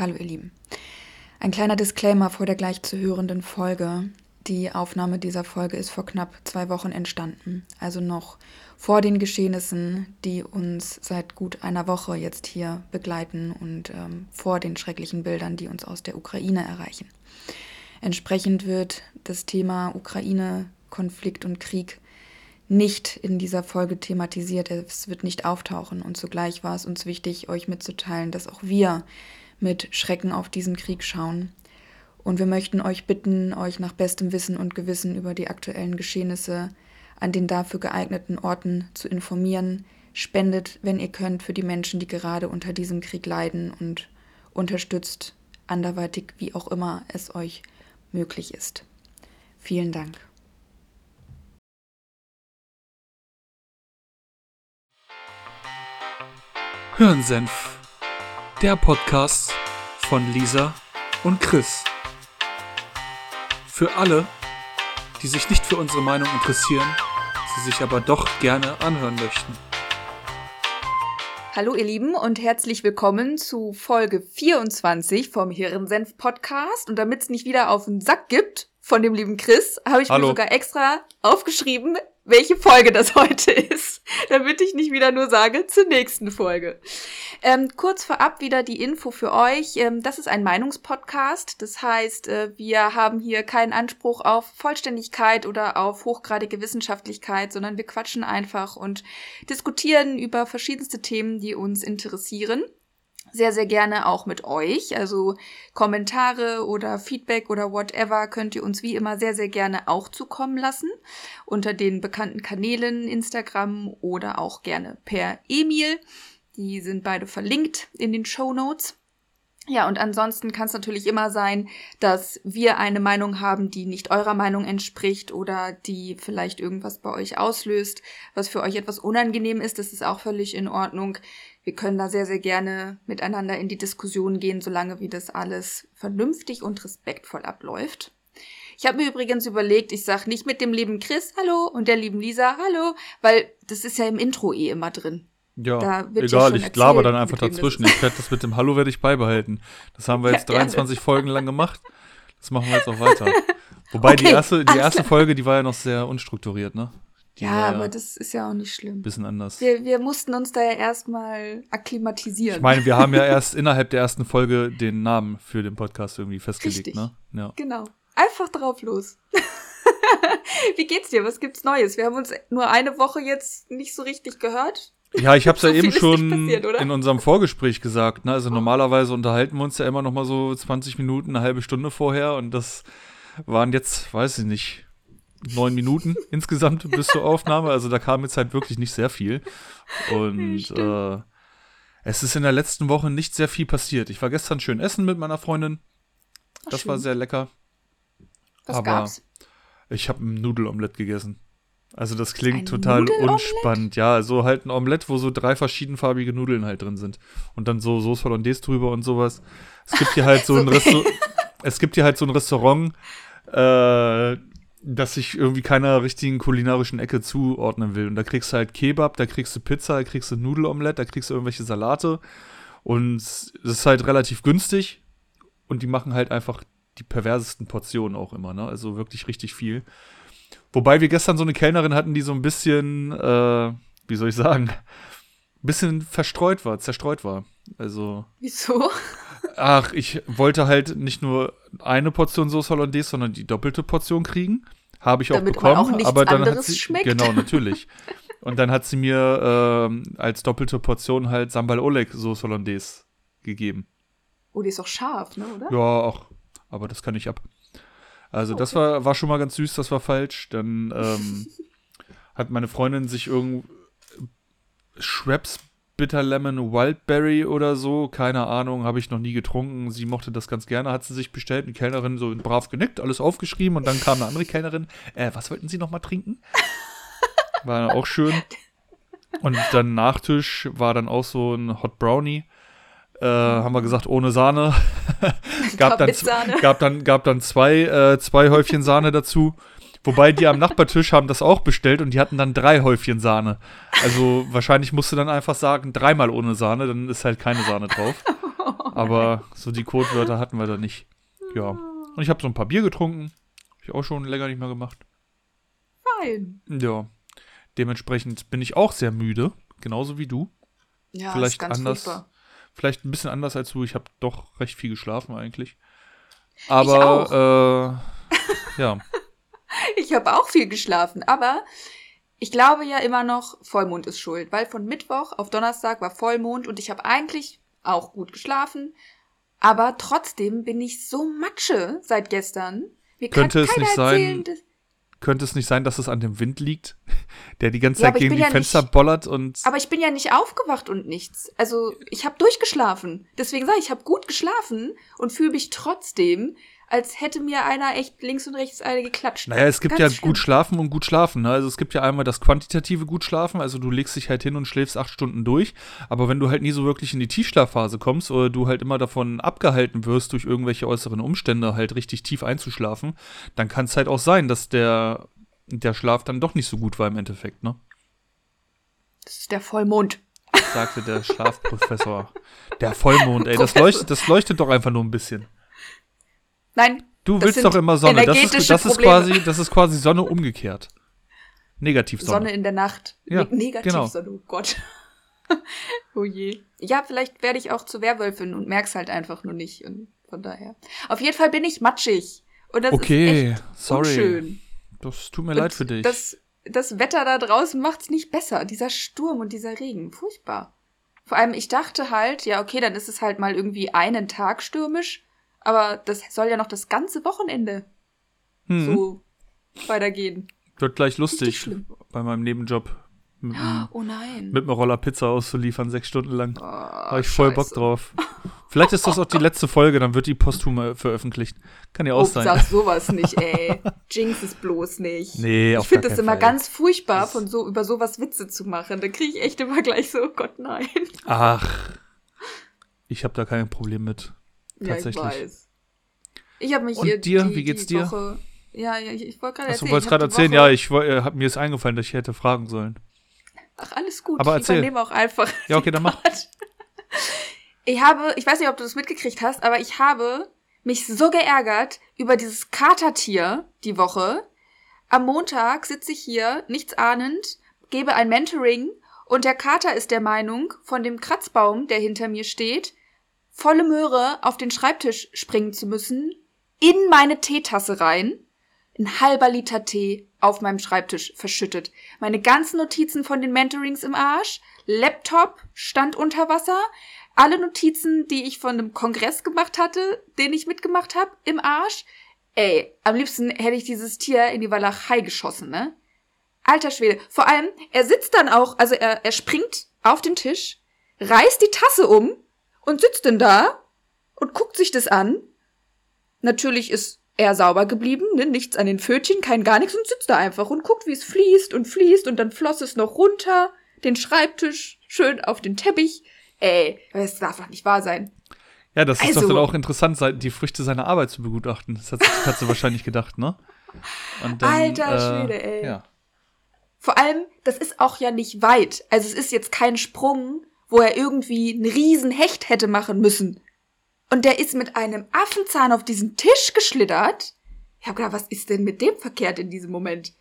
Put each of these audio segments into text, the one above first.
Hallo ihr Lieben. Ein kleiner Disclaimer vor der gleich zu hörenden Folge. Die Aufnahme dieser Folge ist vor knapp zwei Wochen entstanden, also noch vor den Geschehnissen, die uns seit gut einer Woche jetzt hier begleiten und ähm, vor den schrecklichen Bildern, die uns aus der Ukraine erreichen. Entsprechend wird das Thema Ukraine, Konflikt und Krieg nicht in dieser Folge thematisiert. Es wird nicht auftauchen. Und zugleich war es uns wichtig, euch mitzuteilen, dass auch wir mit Schrecken auf diesen Krieg schauen. Und wir möchten euch bitten, euch nach bestem Wissen und Gewissen über die aktuellen Geschehnisse an den dafür geeigneten Orten zu informieren. Spendet, wenn ihr könnt, für die Menschen, die gerade unter diesem Krieg leiden und unterstützt anderweitig, wie auch immer es euch möglich ist. Vielen Dank. Hirnsenf, der Podcast von Lisa und Chris. Für alle, die sich nicht für unsere Meinung interessieren, sie sich aber doch gerne anhören möchten. Hallo ihr Lieben und herzlich willkommen zu Folge 24 vom Hirnsenf Podcast. Und damit es nicht wieder auf den Sack gibt von dem lieben Chris, habe ich Hallo. mir sogar extra aufgeschrieben, welche Folge das heute ist, damit ich nicht wieder nur sage zur nächsten Folge. Ähm, kurz vorab wieder die Info für euch. Ähm, das ist ein Meinungspodcast. Das heißt, äh, wir haben hier keinen Anspruch auf Vollständigkeit oder auf hochgradige Wissenschaftlichkeit, sondern wir quatschen einfach und diskutieren über verschiedenste Themen, die uns interessieren sehr, sehr gerne auch mit euch. Also Kommentare oder Feedback oder whatever könnt ihr uns wie immer sehr, sehr gerne auch zukommen lassen. Unter den bekannten Kanälen Instagram oder auch gerne per E-Mail. Die sind beide verlinkt in den Show Notes. Ja, und ansonsten kann es natürlich immer sein, dass wir eine Meinung haben, die nicht eurer Meinung entspricht oder die vielleicht irgendwas bei euch auslöst, was für euch etwas unangenehm ist. Das ist auch völlig in Ordnung. Wir können da sehr, sehr gerne miteinander in die Diskussion gehen, solange wie das alles vernünftig und respektvoll abläuft. Ich habe mir übrigens überlegt, ich sag nicht mit dem lieben Chris Hallo und der lieben Lisa Hallo, weil das ist ja im Intro eh immer drin. Ja, egal, ich laber dann einfach dazwischen. Ich werde das mit dem Hallo werde ich beibehalten. Das haben wir jetzt ja, 23 gerne. Folgen lang gemacht. Das machen wir jetzt auch weiter. Wobei okay, die erste, die erste Folge, die war ja noch sehr unstrukturiert, ne? Ja, aber das ist ja auch nicht schlimm. Bisschen anders. Wir, wir mussten uns da ja erstmal akklimatisieren. Ich meine, wir haben ja erst innerhalb der ersten Folge den Namen für den Podcast irgendwie festgelegt, Richtig. ne? Ja. Genau. Einfach drauf los. Wie geht's dir? Was gibt's Neues? Wir haben uns nur eine Woche jetzt nicht so richtig gehört. Ja, ich habe es ja eben schon passiert, in unserem Vorgespräch gesagt. Ne? Also normalerweise unterhalten wir uns ja immer noch mal so 20 Minuten, eine halbe Stunde vorher und das waren jetzt, weiß ich nicht, neun Minuten insgesamt bis zur Aufnahme. Also da kam jetzt halt wirklich nicht sehr viel. Und äh, es ist in der letzten Woche nicht sehr viel passiert. Ich war gestern schön essen mit meiner Freundin. Das Ach, war sehr lecker. Was Aber gab's? ich habe ein Nudelomelett gegessen. Also das klingt ein total unspannend. Ja, so halt ein Omelett, wo so drei verschiedenfarbige Nudeln halt drin sind. Und dann so Soße Hollandaise drüber und sowas. Es gibt hier halt so ein Restaurant. es gibt hier halt so ein Restaurant, äh, das sich irgendwie keiner richtigen kulinarischen Ecke zuordnen will. Und da kriegst du halt Kebab, da kriegst du Pizza, da kriegst du Nudelomelett, da kriegst du irgendwelche Salate. Und es ist halt relativ günstig. Und die machen halt einfach die perversesten Portionen auch immer, ne? Also wirklich richtig viel. Wobei wir gestern so eine Kellnerin hatten, die so ein bisschen, äh, wie soll ich sagen, ein bisschen verstreut war, zerstreut war. Also. Wieso? Ach, ich wollte halt nicht nur eine Portion Sauce Hollandaise, sondern die doppelte Portion kriegen. Habe ich auch Damit bekommen. Auch aber dann hat sie, schmeckt. genau, natürlich. Und dann hat sie mir ähm, als doppelte Portion halt Sambal Oleg Sauce Hollandaise gegeben. Oh, die ist auch scharf, ne, oder? Ja, ach, aber das kann ich ab. Also, okay. das war, war schon mal ganz süß, das war falsch. Dann ähm, hat meine Freundin sich irgend Schweppes Bitter Lemon Wildberry oder so, keine Ahnung, habe ich noch nie getrunken. Sie mochte das ganz gerne, hat sie sich bestellt. Die Kellnerin so brav genickt, alles aufgeschrieben und dann kam eine andere Kellnerin. Äh, was wollten Sie noch mal trinken? War auch schön. Und dann Nachtisch war dann auch so ein Hot Brownie. Äh, haben wir gesagt, ohne Sahne. gab, dann, gab, dann, gab dann zwei, äh, zwei Häufchen Sahne dazu. Wobei die am Nachbartisch haben das auch bestellt und die hatten dann drei Häufchen Sahne. Also wahrscheinlich musst du dann einfach sagen, dreimal ohne Sahne, dann ist halt keine Sahne drauf. Aber so die Codewörter hatten wir da nicht. Ja. Und ich habe so ein paar Bier getrunken. Habe ich auch schon länger nicht mehr gemacht. Fein. Ja. Dementsprechend bin ich auch sehr müde. Genauso wie du. Ja, vielleicht ist ganz anders. furchtbar. Vielleicht ein bisschen anders als du. Ich habe doch recht viel geschlafen eigentlich. Aber äh, ja. Ich habe auch viel geschlafen, aber ich glaube ja immer noch, Vollmond ist schuld, weil von Mittwoch auf Donnerstag war Vollmond und ich habe eigentlich auch gut geschlafen, aber trotzdem bin ich so matsche seit gestern. Mir Könnte kann es nicht sein, erzählen, dass- Könnte es nicht sein, dass es an dem Wind liegt, der die ganze Ja, Zeit ich gegen die ja Fenster nicht- bollert und. Aber ich bin ja nicht aufgewacht und nichts. Also ich habe durchgeschlafen. Deswegen sage ich, ich habe gut geschlafen und fühle mich trotzdem, als hätte mir einer echt links und rechts eine geklatscht. Naja, es gibt Ganz ja schlimm. gut schlafen und gut schlafen. Ne? Also es gibt ja einmal das quantitative gut schlafen, also du legst dich halt hin und schläfst acht Stunden durch. Aber wenn du halt nie so wirklich in die Tiefschlafphase kommst oder du halt immer davon abgehalten wirst, durch irgendwelche äußeren Umstände halt richtig tief einzuschlafen, dann kann es halt auch sein, dass der, der Schlaf dann doch nicht so gut war im Endeffekt, ne? Das ist der Vollmond. Sagte der Schlafprofessor. Der Vollmond, ey, das leuchtet, das leuchtet doch einfach nur ein bisschen. Nein. Du willst doch immer Sonne. Das ist, das ist quasi, das ist quasi Sonne umgekehrt. Negativsonne. Sonne in der Nacht. Ja, Ne- Negativ genau. Sonne, oh Gott. oh je. Ja, vielleicht werde ich auch zur Werwölfin und merk's halt einfach nur nicht. Und von daher. Auf jeden Fall bin ich matschig. Und das Okay, ist echt sorry. unschön. Das tut mir Und leid für dich. Das, das Wetter da draußen macht's nicht besser. Dieser Sturm und dieser Regen. Furchtbar. Vor allem, ich dachte halt, ja, okay, dann ist es halt mal irgendwie einen Tag stürmisch. Aber das soll ja noch das ganze Wochenende hm. so weitergehen. Wird gleich lustig bei meinem Nebenjob. Mit, Oh nein. mit einem Roller Pizza auszuliefern, sechs Stunden lang. Oh, Habe ich voll Bock scheiße. drauf. Vielleicht ist das auch die letzte Folge, dann wird die posthum veröffentlicht. Kann ja auch Oh, sein. sag sowas nicht, ey. Jinx es bloß nicht. Nee, ich auf finde gar das immer Fall. ganz furchtbar, von so über sowas Witze zu machen. Da kriege ich echt immer gleich so, oh Gott, nein. Ach, ich habe da kein Problem mit. Ja, ich Tatsächlich. weiß. Ich habe mich Und hier dir? die, Wie geht's die dir? Woche, ja, ja, ich, ich wollte gerade erzählen. wolltest ich gerade die erzählen? Woche- Ja, ich äh, hab mir ist eingefallen, dass ich hätte fragen sollen. Ach, alles gut. Aber ich erzähl. übernehme auch einfach. Ja, okay, dann mach. Ich habe, ich weiß nicht, ob du das mitgekriegt hast, aber ich habe mich so geärgert über dieses Katertier die Woche. Am Montag sitze ich hier, nichts ahnend, gebe ein Mentoring und der Kater ist der Meinung, von dem Kratzbaum, der hinter mir steht, volle Möhre auf den Schreibtisch springen zu müssen, in meine Teetasse rein, ein halber Liter Tee auf meinem Schreibtisch verschüttet. Meine ganzen Notizen von den Mentorings im Arsch, Laptop stand unter Wasser, alle Notizen, die ich von einem Kongress gemacht hatte, den ich mitgemacht habe, im Arsch. Ey, am liebsten hätte ich dieses Tier in die Walachei geschossen, ne? Alter Schwede. Vor allem, er sitzt dann auch, also er, er springt auf den Tisch, reißt die Tasse um und sitzt dann da und guckt sich das an. Natürlich ist er sauber geblieben, ne? nichts an den Pfötchen, kein gar nichts und sitzt da einfach und guckt, wie es fließt und fließt und dann floss es noch runter, den Schreibtisch, schön auf den Teppich. Ey, das darf doch nicht wahr sein. Ja, das ist doch Also- dann auch interessant, die Früchte seiner Arbeit zu begutachten. Das hat, das hat sie wahrscheinlich gedacht, ne? Und Alter äh, Schwede, ey. Ja. Vor allem, das ist auch ja nicht weit. Also es ist jetzt kein Sprung, wo er irgendwie einen riesen Hecht hätte machen müssen. Und der ist mit einem Affenzahn auf diesen Tisch geschlittert. Ich hab gedacht, was ist denn mit dem verkehrt in diesem Moment?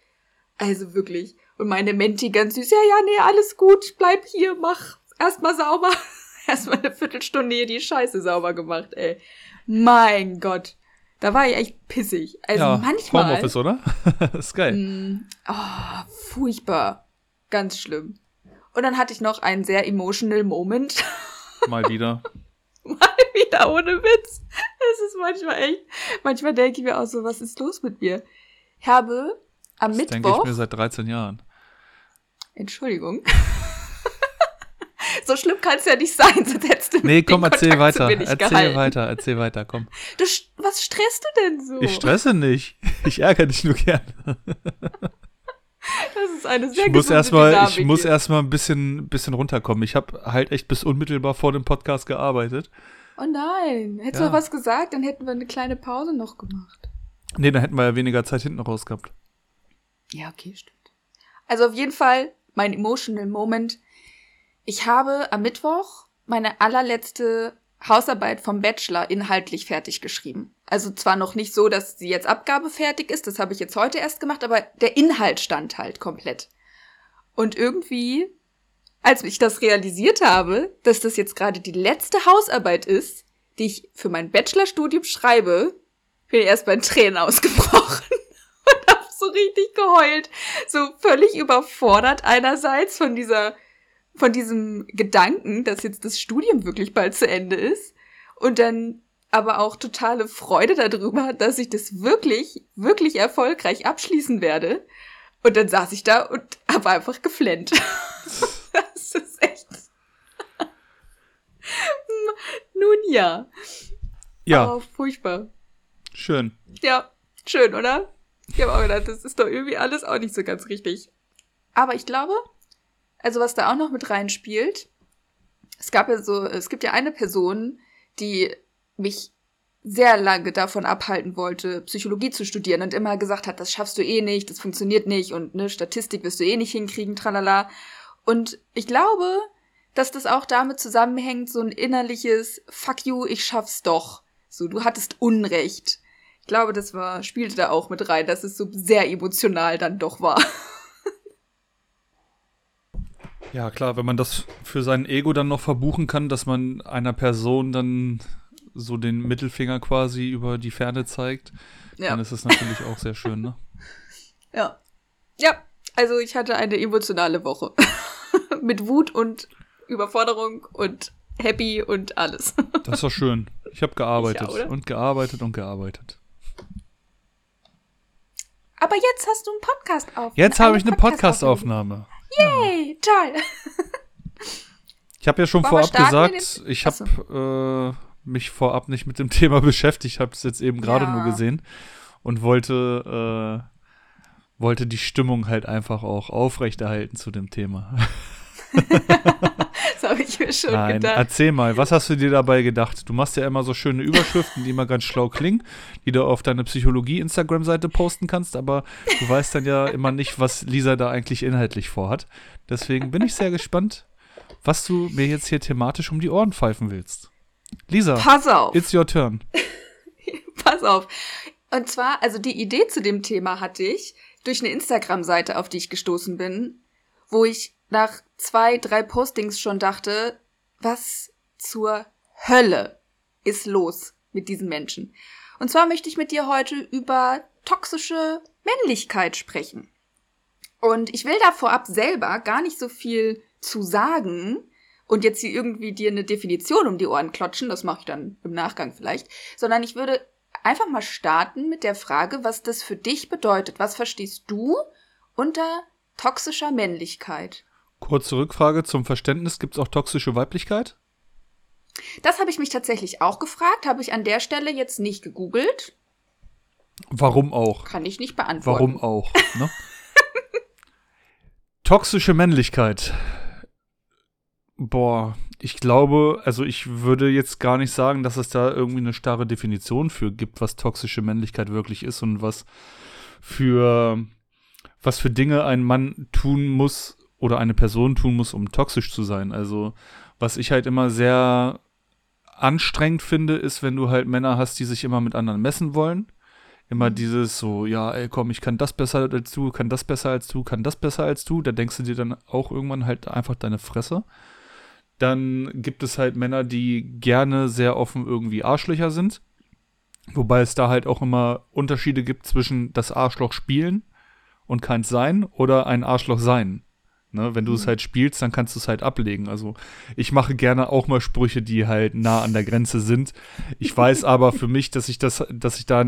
Also wirklich. Und meine Menti ganz süß, ja, ja, nee, alles gut, bleib hier, mach erstmal sauber. erstmal eine Viertelstunde hier die Scheiße sauber gemacht, ey. Mein Gott. Da war ich echt pissig. Also ja, manchmal. Homeoffice, oder? ist geil. Mm, Oh, furchtbar. Ganz schlimm. Und dann hatte ich noch einen sehr emotional Moment. Mal wieder. Mal wieder ohne Witz. Es ist manchmal echt. Manchmal denke ich mir auch so, was ist los mit mir? Ich habe am Das denke ich Mittwoch. mir seit 13 Jahren. Entschuldigung. so schlimm kann es ja nicht sein, sonst hättest du Nee, komm, erzähl Kontakt weiter. Erzähl gehalten. weiter, erzähl weiter, komm. Du, was stresst du denn so? Ich stresse nicht. Ich ärgere dich nur gern. Das ist eine sehr Ich muss erstmal, ich Dynamik muss hier. erstmal ein bisschen, bisschen runterkommen. Ich habe halt echt bis unmittelbar vor dem Podcast gearbeitet. Oh nein. Hättest Ja. du was gesagt, dann hätten wir eine kleine Pause noch gemacht. Nee, da hätten wir ja weniger Zeit hinten raus gehabt. Ja, okay, stimmt. Also auf jeden Fall mein emotional Moment. Ich habe am Mittwoch meine allerletzte Hausarbeit vom Bachelor inhaltlich fertig geschrieben. Also zwar noch nicht so, dass sie jetzt abgabefertig ist, das habe ich jetzt heute erst gemacht, aber der Inhalt stand halt komplett. Und irgendwie, als ich das realisiert habe, dass das jetzt gerade die letzte Hausarbeit ist, die ich für mein Bachelorstudium schreibe, bin ich erst bei Tränen ausgebrochen und hab so richtig geheult. So völlig überfordert einerseits von dieser von diesem Gedanken, dass jetzt das Studium wirklich bald zu Ende ist und dann aber auch totale Freude darüber, dass ich das wirklich, wirklich erfolgreich abschließen werde. Und dann saß ich da und habe einfach geflennt. das ist echt. Nun ja. Ja. Oh, furchtbar. Schön. Ja, schön, oder? Ich habe auch gedacht, das ist doch irgendwie alles auch nicht so ganz richtig. Aber ich glaube, also was da auch noch mit reinspielt, es gab ja so, es gibt ja eine Person, die mich sehr lange davon abhalten wollte, Psychologie zu studieren und immer gesagt hat, das schaffst du eh nicht, das funktioniert nicht und ne, Statistik wirst du eh nicht hinkriegen, tralala. Und ich glaube, dass das auch damit zusammenhängt, so ein innerliches Fuck you, ich schaff's doch. So, du hattest Unrecht. Ich glaube, das war, spielte da auch mit rein, dass es so sehr emotional dann doch war. Ja, klar, wenn man das für sein Ego dann noch verbuchen kann, dass man einer Person dann so den Mittelfinger quasi über die Ferne zeigt, ja. dann ist das natürlich auch sehr schön, ne? Ja. Ja, also ich hatte eine emotionale Woche. Mit Wut und Überforderung und happy und alles. das ist doch schön. Ich habe gearbeitet ja, und gearbeitet und gearbeitet. Aber jetzt hast du einen Podcast auf. Jetzt habe ich eine Podcast-Aufnahme. Yay, ja. toll. ich habe ja schon Wollen vorab gesagt, ich habe mich vorab nicht mit dem Thema beschäftigt, habe es jetzt eben gerade ja. nur gesehen und wollte äh, wollte die Stimmung halt einfach auch aufrechterhalten zu dem Thema. das habe ich mir schon Nein, gedacht. Erzähl mal, was hast du dir dabei gedacht? Du machst ja immer so schöne Überschriften, die immer ganz schlau klingen, die du auf deine Psychologie-Instagram-Seite posten kannst, aber du weißt dann ja immer nicht, was Lisa da eigentlich inhaltlich vorhat. Deswegen bin ich sehr gespannt, was du mir jetzt hier thematisch um die Ohren pfeifen willst. Lisa, pass auf. It's your turn. pass auf. Und zwar, also die Idee zu dem Thema hatte ich durch eine Instagram-Seite, auf die ich gestoßen bin, wo ich nach zwei, drei Postings schon dachte, was zur Hölle ist los mit diesen Menschen? Und zwar möchte ich mit dir heute über toxische Männlichkeit sprechen. Und ich will da vorab selber gar nicht so viel zu sagen und jetzt hier irgendwie dir eine Definition um die Ohren klotschen, das mache ich dann im Nachgang vielleicht, sondern ich würde einfach mal starten mit der Frage, was das für dich bedeutet. Was verstehst du unter toxischer Männlichkeit? Kurze Rückfrage zum Verständnis. Gibt es auch toxische Weiblichkeit? Das habe ich mich tatsächlich auch gefragt, habe ich an der Stelle jetzt nicht gegoogelt. Warum auch? Kann ich nicht beantworten. Warum auch? Ne? Toxische Männlichkeit. Boah, ich glaube, also ich würde jetzt gar nicht sagen, dass es da irgendwie eine starre Definition für gibt, was toxische Männlichkeit wirklich ist und was für was für Dinge ein Mann tun muss, oder eine Person tun muss, um toxisch zu sein. Also, was ich halt immer sehr anstrengend finde, ist, wenn du halt Männer hast, die sich immer mit anderen messen wollen. Immer mhm. dieses so, ja, ey, komm, ich kann das besser als du, kann das besser als du, kann das besser als du. Da denkst du dir dann auch irgendwann halt einfach deine Fresse. Dann gibt es halt Männer, die gerne sehr offen irgendwie Arschlöcher sind. Wobei es da halt auch immer Unterschiede gibt zwischen das Arschloch spielen und keins sein oder ein Arschloch sein. Ne, wenn du es mhm. halt spielst, dann kannst du es halt ablegen. Also ich mache gerne auch mal Sprüche, die halt nah an der Grenze sind. Ich weiß aber für mich, dass ich das, dass ich da,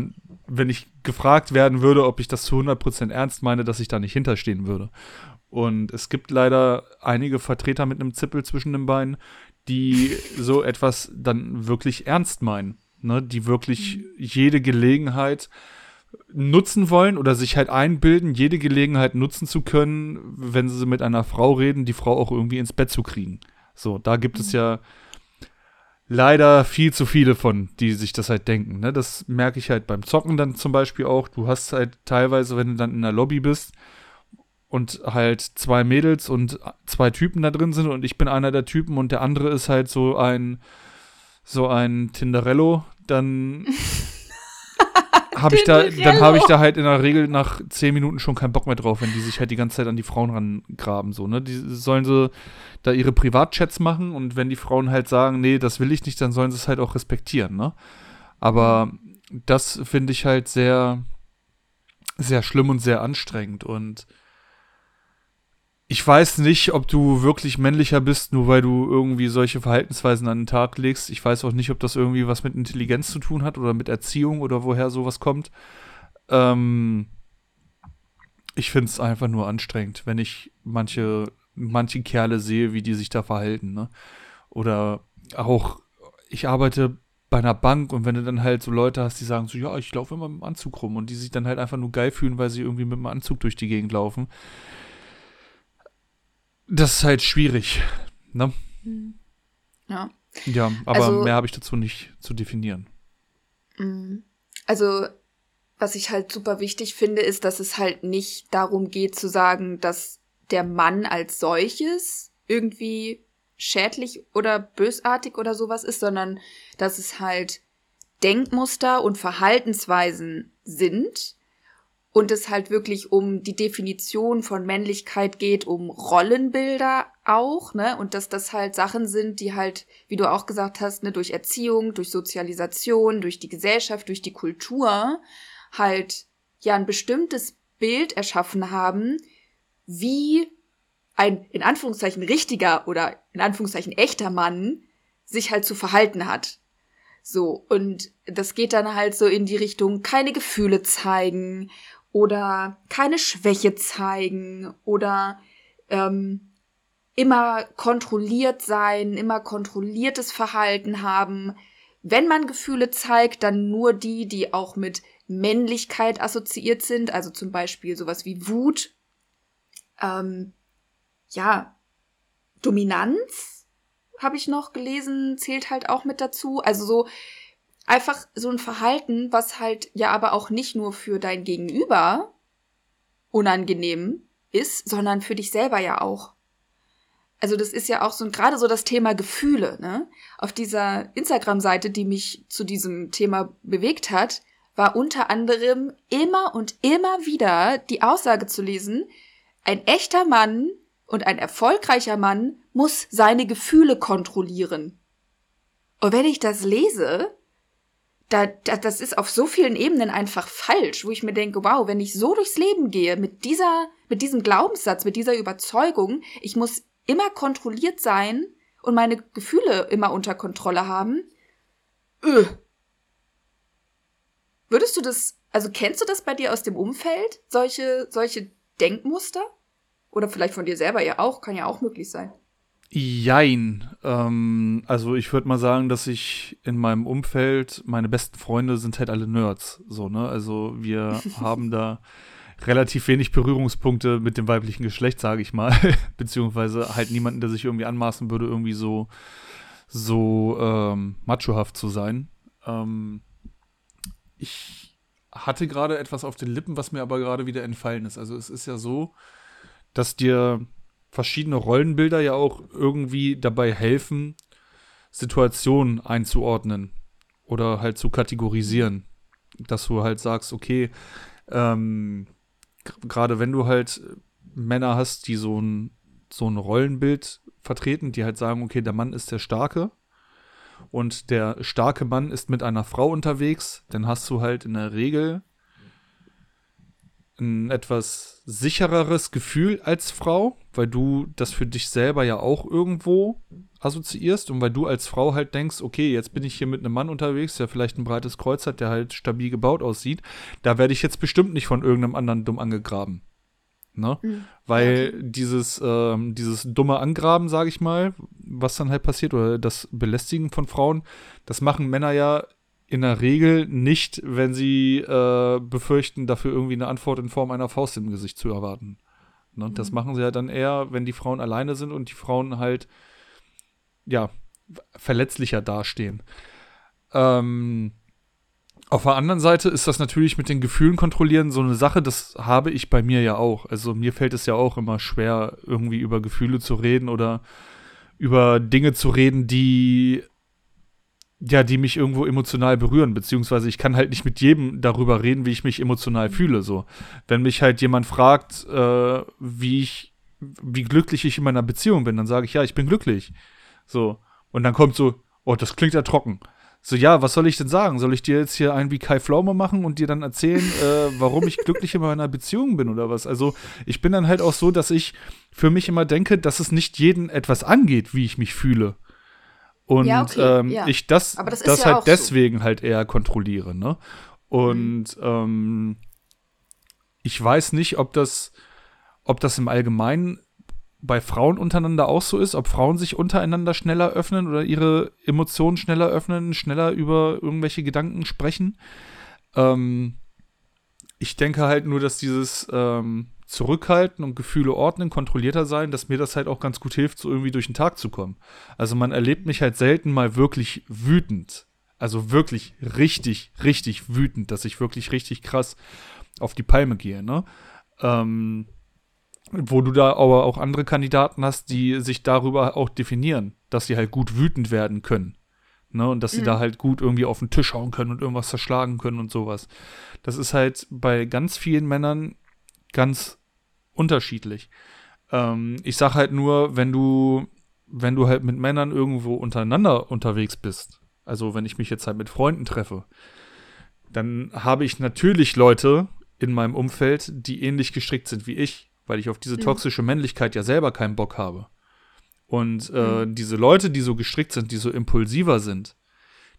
wenn ich gefragt werden würde, ob ich das zu 100% ernst meine, dass ich da nicht hinterstehen würde. Und es gibt leider einige Vertreter mit einem Zippel zwischen den Beinen, die so etwas dann wirklich ernst meinen. Ne, die wirklich mhm. jede Gelegenheit nutzen wollen oder sich halt einbilden, jede Gelegenheit nutzen zu können, wenn sie mit einer Frau reden, die Frau auch irgendwie ins Bett zu kriegen. So, da gibt es ja leider viel zu viele von, die sich das halt denken. Ne? Das merke ich halt beim Zocken dann zum Beispiel auch. Du hast halt teilweise, wenn du dann in der Lobby bist und halt zwei Mädels und zwei Typen da drin sind und ich bin einer der Typen und der andere ist halt so ein so ein Tinderello, dann habe ich da, dann habe ich da halt in der Regel nach zehn Minuten schon keinen Bock mehr drauf, wenn die sich halt die ganze Zeit an die Frauen rangraben, so, ne? Die sollen so da ihre Privatchats machen und wenn die Frauen halt sagen, nee, das will ich nicht, dann sollen sie es halt auch respektieren, ne? Aber das finde ich halt sehr, sehr schlimm und sehr anstrengend und ich weiß nicht, ob du wirklich männlicher bist, nur weil du irgendwie solche Verhaltensweisen an den Tag legst. Ich weiß auch nicht, ob das irgendwie was mit Intelligenz zu tun hat oder mit Erziehung oder woher sowas kommt. Ähm ich finde es einfach nur anstrengend, wenn ich manche, manche Kerle sehe, wie die sich da verhalten. Ne? Oder auch, ich arbeite bei einer Bank und wenn du dann halt so Leute hast, die sagen so, ja, ich laufe immer mit dem Anzug rum und die sich dann halt einfach nur geil fühlen, weil sie irgendwie mit dem Anzug durch die Gegend laufen das ist halt schwierig, ne? Ja. Ja, aber also, mehr habe ich dazu nicht zu definieren. Mhm. Also, was ich halt super wichtig finde, ist, dass es halt nicht darum geht zu sagen, dass der Mann als solches irgendwie schädlich oder bösartig oder sowas ist, sondern dass es halt Denkmuster und Verhaltensweisen sind, und es halt wirklich um die Definition von Männlichkeit geht, um Rollenbilder auch, ne? Und dass das halt Sachen sind, die halt, wie du auch gesagt hast, ne, durch Erziehung, durch Sozialisation, durch die Gesellschaft, durch die Kultur halt ja ein bestimmtes Bild erschaffen haben, wie ein in Anführungszeichen richtiger oder in Anführungszeichen echter Mann sich halt zu verhalten hat. So, und das geht dann halt so in die Richtung keine Gefühle zeigen oder keine Schwäche zeigen oder ähm, immer kontrolliert sein, immer kontrolliertes Verhalten haben. Wenn man Gefühle zeigt, dann nur die, die auch mit Männlichkeit assoziiert sind, also zum Beispiel sowas wie Wut, ähm, ja, Dominanz habe ich noch gelesen, zählt halt auch mit dazu. Also so einfach so ein Verhalten, was halt ja aber auch nicht nur für dein Gegenüber unangenehm ist, sondern für dich selber ja auch. Also das ist ja auch so gerade so das Thema Gefühle, ne? Auf dieser Instagram-Seite, die mich zu diesem Thema bewegt hat, war unter anderem immer und immer wieder die Aussage zu lesen, ein echter Mann und ein erfolgreicher Mann muss seine Gefühle kontrollieren. Und wenn ich das lese, da, da, das ist auf so vielen Ebenen einfach falsch, wo ich mir denke, wow, wenn ich so durchs Leben gehe, mit dieser, mit diesem Glaubenssatz, mit dieser Überzeugung, ich muss immer kontrolliert sein und meine Gefühle immer unter Kontrolle haben, öh. Würdest du das, also kennst du das bei dir aus dem Umfeld, solche, solche Denkmuster? Oder vielleicht von dir selber ja auch, kann ja auch möglich sein. Jein. Ähm, also ich würde mal sagen, dass ich in meinem Umfeld, meine besten Freunde sind halt alle Nerds. So, ne? Also wir haben da relativ wenig Berührungspunkte mit dem weiblichen Geschlecht, sage ich mal. Beziehungsweise halt niemanden, der sich irgendwie anmaßen würde, irgendwie so, so ähm, machohaft zu sein. Ähm, ich hatte gerade etwas auf den Lippen, was mir aber gerade wieder entfallen ist. Also es ist ja so, dass dir verschiedene Rollenbilder ja auch irgendwie dabei helfen, Situationen einzuordnen oder halt zu kategorisieren. Dass du halt sagst, okay, ähm, gerade wenn du halt Männer hast, die so ein, so ein Rollenbild vertreten, die halt sagen, okay, der Mann ist der Starke und der starke Mann ist mit einer Frau unterwegs, dann hast du halt in der Regel ein etwas sichereres Gefühl als Frau, weil du das für dich selber ja auch irgendwo assoziierst und weil du als Frau halt denkst, okay, jetzt bin ich hier mit einem Mann unterwegs, der vielleicht ein breites Kreuz hat, der halt stabil gebaut aussieht, da werde ich jetzt bestimmt nicht von irgendeinem anderen dumm angegraben. Ne? Mhm. Weil dieses, ähm, dieses dumme Angraben, sage ich mal, was dann halt passiert, oder das Belästigen von Frauen, das machen Männer ja in der Regel nicht, wenn sie äh, befürchten, dafür irgendwie eine Antwort in Form einer Faust im Gesicht zu erwarten. Ne? Mhm. Das machen sie ja dann eher, wenn die Frauen alleine sind und die Frauen halt, ja, verletzlicher dastehen. Ähm, auf der anderen Seite ist das natürlich mit den Gefühlen kontrollieren so eine Sache, das habe ich bei mir ja auch. Also mir fällt es ja auch immer schwer, irgendwie über Gefühle zu reden oder über Dinge zu reden, die ja, die mich irgendwo emotional berühren, beziehungsweise ich kann halt nicht mit jedem darüber reden, wie ich mich emotional fühle. So, wenn mich halt jemand fragt, äh, wie ich, wie glücklich ich in meiner Beziehung bin, dann sage ich ja, ich bin glücklich. So und dann kommt so, oh, das klingt ja trocken. So, ja, was soll ich denn sagen? Soll ich dir jetzt hier einen wie Kai Pflaume machen und dir dann erzählen, äh, warum ich glücklich in meiner Beziehung bin oder was? Also, ich bin dann halt auch so, dass ich für mich immer denke, dass es nicht jeden etwas angeht, wie ich mich fühle. Und ja, okay, ähm, ja. ich das, das, das halt deswegen so. halt eher kontrolliere, ne? Und mhm. ähm, ich weiß nicht, ob das, ob das im Allgemeinen bei Frauen untereinander auch so ist, ob Frauen sich untereinander schneller öffnen oder ihre Emotionen schneller öffnen, schneller über irgendwelche Gedanken sprechen. Ähm, ich denke halt nur, dass dieses ähm, Zurückhalten und Gefühle ordnen, kontrollierter sein, dass mir das halt auch ganz gut hilft, so irgendwie durch den Tag zu kommen. Also man erlebt mich halt selten mal wirklich wütend. Also wirklich richtig, richtig wütend, dass ich wirklich richtig krass auf die Palme gehe, ne? Ähm, wo du da aber auch andere Kandidaten hast, die sich darüber auch definieren, dass sie halt gut wütend werden können. Ne, und dass sie mhm. da halt gut irgendwie auf den Tisch hauen können und irgendwas zerschlagen können und sowas. Das ist halt bei ganz vielen Männern ganz unterschiedlich. Ähm, ich sag halt nur, wenn du, wenn du halt mit Männern irgendwo untereinander unterwegs bist, also wenn ich mich jetzt halt mit Freunden treffe, dann habe ich natürlich Leute in meinem Umfeld, die ähnlich gestrickt sind wie ich, weil ich auf diese toxische Männlichkeit ja selber keinen Bock habe. Und äh, mhm. diese Leute, die so gestrickt sind, die so impulsiver sind,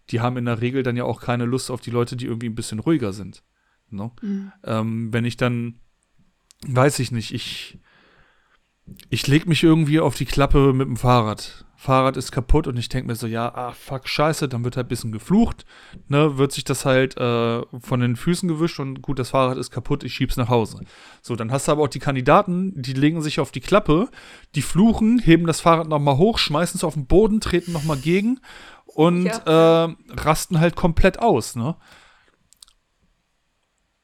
die haben in der Regel dann ja auch keine Lust auf die Leute, die irgendwie ein bisschen ruhiger sind. Ne? Mhm. Ähm, wenn ich dann weiß ich nicht, ich, ich leg mich irgendwie auf die Klappe mit dem Fahrrad. Fahrrad ist kaputt und ich denke mir so, ja, ah, fuck, scheiße, dann wird halt ein bisschen geflucht, ne, wird sich das halt äh, von den Füßen gewischt und gut, das Fahrrad ist kaputt, ich schieb's nach Hause. So, dann hast du aber auch die Kandidaten, die legen sich auf die Klappe, die fluchen, heben das Fahrrad nochmal hoch, schmeißen es auf den Boden, treten nochmal gegen und ja. äh, rasten halt komplett aus, ne.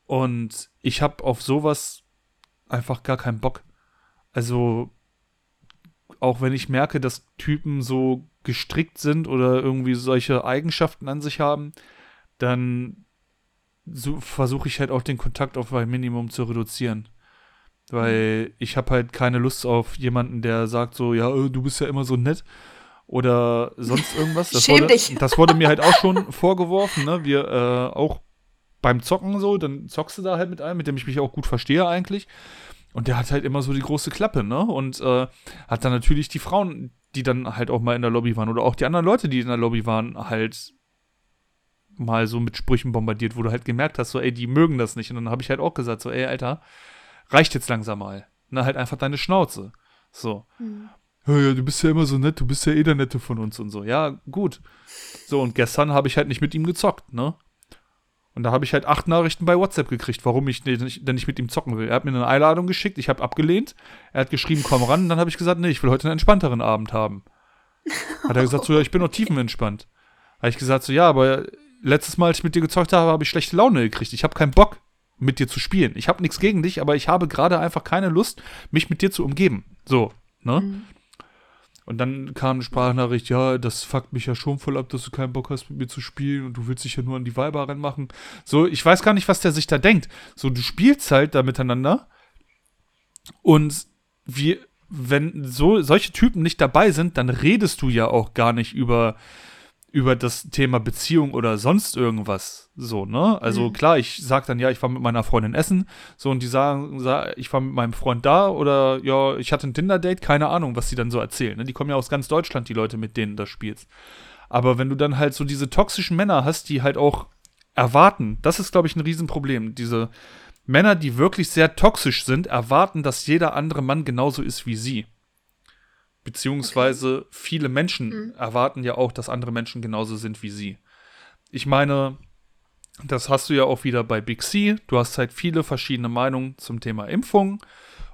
Und ich hab auf sowas einfach gar keinen Bock. Also, auch wenn ich merke, dass Typen so gestrickt sind oder irgendwie solche Eigenschaften an sich haben, dann so versuche ich halt auch den Kontakt auf ein Minimum zu reduzieren. Weil ich habe halt keine Lust auf jemanden, der sagt so, ja, äh, du bist ja immer so nett oder sonst irgendwas. Das, Schäm wurde, dich. das wurde mir halt auch schon vorgeworfen, ne? Wir äh, auch beim Zocken so, dann zockst du da halt mit einem, mit dem ich mich auch gut verstehe eigentlich. Und der hat halt immer so die große Klappe, ne? Und äh, hat dann natürlich die Frauen, die dann halt auch mal in der Lobby waren oder auch die anderen Leute, die in der Lobby waren, halt mal so mit Sprüchen bombardiert, wo du halt gemerkt hast, so, ey, die mögen das nicht. Und dann habe ich halt auch gesagt, so, ey, Alter, reicht jetzt langsam mal. Na, halt einfach deine Schnauze. So. Mhm. Ja, ja, du bist ja immer so nett, du bist ja eh der Nette von uns und so. Ja, gut. So, und gestern habe ich halt nicht mit ihm gezockt, ne? Und da habe ich halt acht Nachrichten bei WhatsApp gekriegt, warum ich denn nicht mit ihm zocken will. Er hat mir eine Einladung geschickt, ich habe abgelehnt. Er hat geschrieben, komm ran. Und dann habe ich gesagt, nee, ich will heute einen entspannteren Abend haben. Hat er gesagt, so, ja, ich bin noch tiefenentspannt. Habe ich gesagt, so, ja, aber letztes Mal, als ich mit dir gezockt habe, habe ich schlechte Laune gekriegt. Ich habe keinen Bock, mit dir zu spielen. Ich habe nichts gegen dich, aber ich habe gerade einfach keine Lust, mich mit dir zu umgeben. So, ne? Mhm. Und dann kam eine Sprachnachricht, ja, das fuckt mich ja schon voll ab, dass du keinen Bock hast, mit mir zu spielen und du willst dich ja nur an die Weiber ranmachen. So, ich weiß gar nicht, was der sich da denkt. So, du spielst halt da miteinander und wir, wenn so solche Typen nicht dabei sind, dann redest du ja auch gar nicht über über das Thema Beziehung oder sonst irgendwas. So, ne? Also mhm. klar, ich sag dann, ja, ich war mit meiner Freundin essen, so und die sagen, ich war mit meinem Freund da oder ja, ich hatte ein Tinder-Date, keine Ahnung, was die dann so erzählen. Ne? Die kommen ja aus ganz Deutschland, die Leute, mit denen du das spielst. Aber wenn du dann halt so diese toxischen Männer hast, die halt auch erwarten, das ist, glaube ich, ein Riesenproblem. Diese Männer, die wirklich sehr toxisch sind, erwarten, dass jeder andere Mann genauso ist wie sie. Beziehungsweise okay. viele Menschen mhm. erwarten ja auch, dass andere Menschen genauso sind wie sie. Ich meine, das hast du ja auch wieder bei Big C. Du hast halt viele verschiedene Meinungen zum Thema Impfung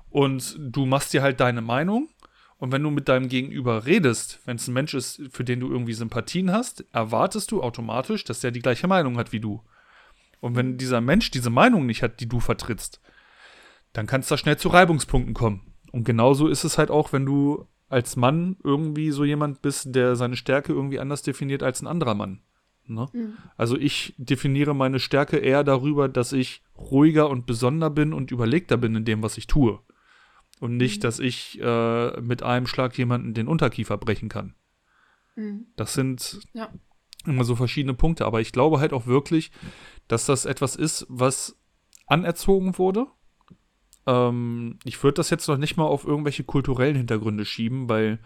und du machst dir halt deine Meinung. Und wenn du mit deinem Gegenüber redest, wenn es ein Mensch ist, für den du irgendwie Sympathien hast, erwartest du automatisch, dass der die gleiche Meinung hat wie du. Und wenn dieser Mensch diese Meinung nicht hat, die du vertrittst, dann kann es da schnell zu Reibungspunkten kommen. Und genauso ist es halt auch, wenn du als Mann irgendwie so jemand bist, der seine Stärke irgendwie anders definiert als ein anderer Mann. Ne? Mhm. Also ich definiere meine Stärke eher darüber, dass ich ruhiger und besonder bin und überlegter bin in dem, was ich tue. Und nicht, mhm. dass ich äh, mit einem Schlag jemanden den Unterkiefer brechen kann. Mhm. Das sind ja. immer so verschiedene Punkte. Aber ich glaube halt auch wirklich, dass das etwas ist, was anerzogen wurde. Ähm, ich würde das jetzt noch nicht mal auf irgendwelche kulturellen Hintergründe schieben, weil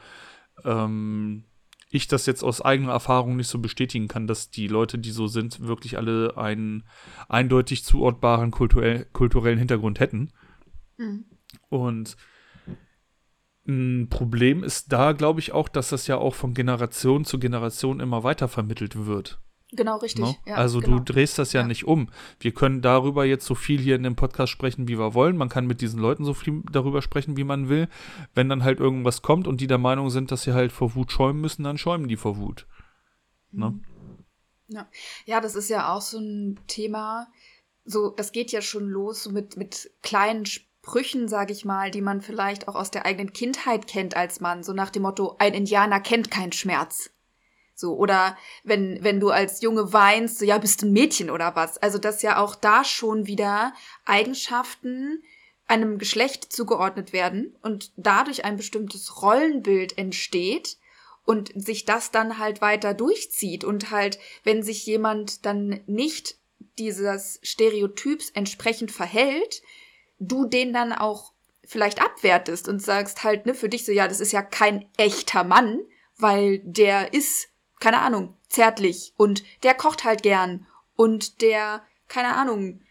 ähm, ich das jetzt aus eigener Erfahrung nicht so bestätigen kann, dass die Leute, die so sind, wirklich alle einen eindeutig zuortbaren kulturell, kulturellen Hintergrund hätten. Mhm. Und ein Problem ist da, glaube ich, auch, dass das ja auch von Generation zu Generation immer weiter vermittelt wird. Genau, richtig. No? Ja, also genau. du drehst das ja, ja, nicht um. Wir können darüber jetzt so viel hier in dem Podcast sprechen, wie wir wollen. Man kann mit diesen Leuten so viel darüber sprechen, wie man will. Wenn dann halt irgendwas kommt und die der Meinung sind, dass sie halt vor Wut schäumen müssen, dann schäumen die vor Wut. Ne? Mhm. Ja. ja, das ist ja auch so ein Thema. So, das geht ja schon los so mit, mit kleinen Sprüchen, sag ich mal, die man vielleicht auch aus der eigenen Kindheit kennt als Mann. So nach dem Motto, ein Indianer kennt keinen Schmerz. So, oder wenn, wenn du als Junge weinst, so, ja, bist du ein Mädchen oder was? Also, dass ja auch da schon wieder Eigenschaften einem Geschlecht zugeordnet werden und dadurch ein bestimmtes Rollenbild entsteht und sich das dann halt weiter durchzieht und halt, wenn sich jemand dann nicht dieses Stereotyps entsprechend verhält, du den dann auch vielleicht abwertest und sagst halt, ne, für dich so, ja, das ist ja kein echter Mann, weil der ist keine Ahnung, zärtlich und der kocht halt gern und der, keine Ahnung,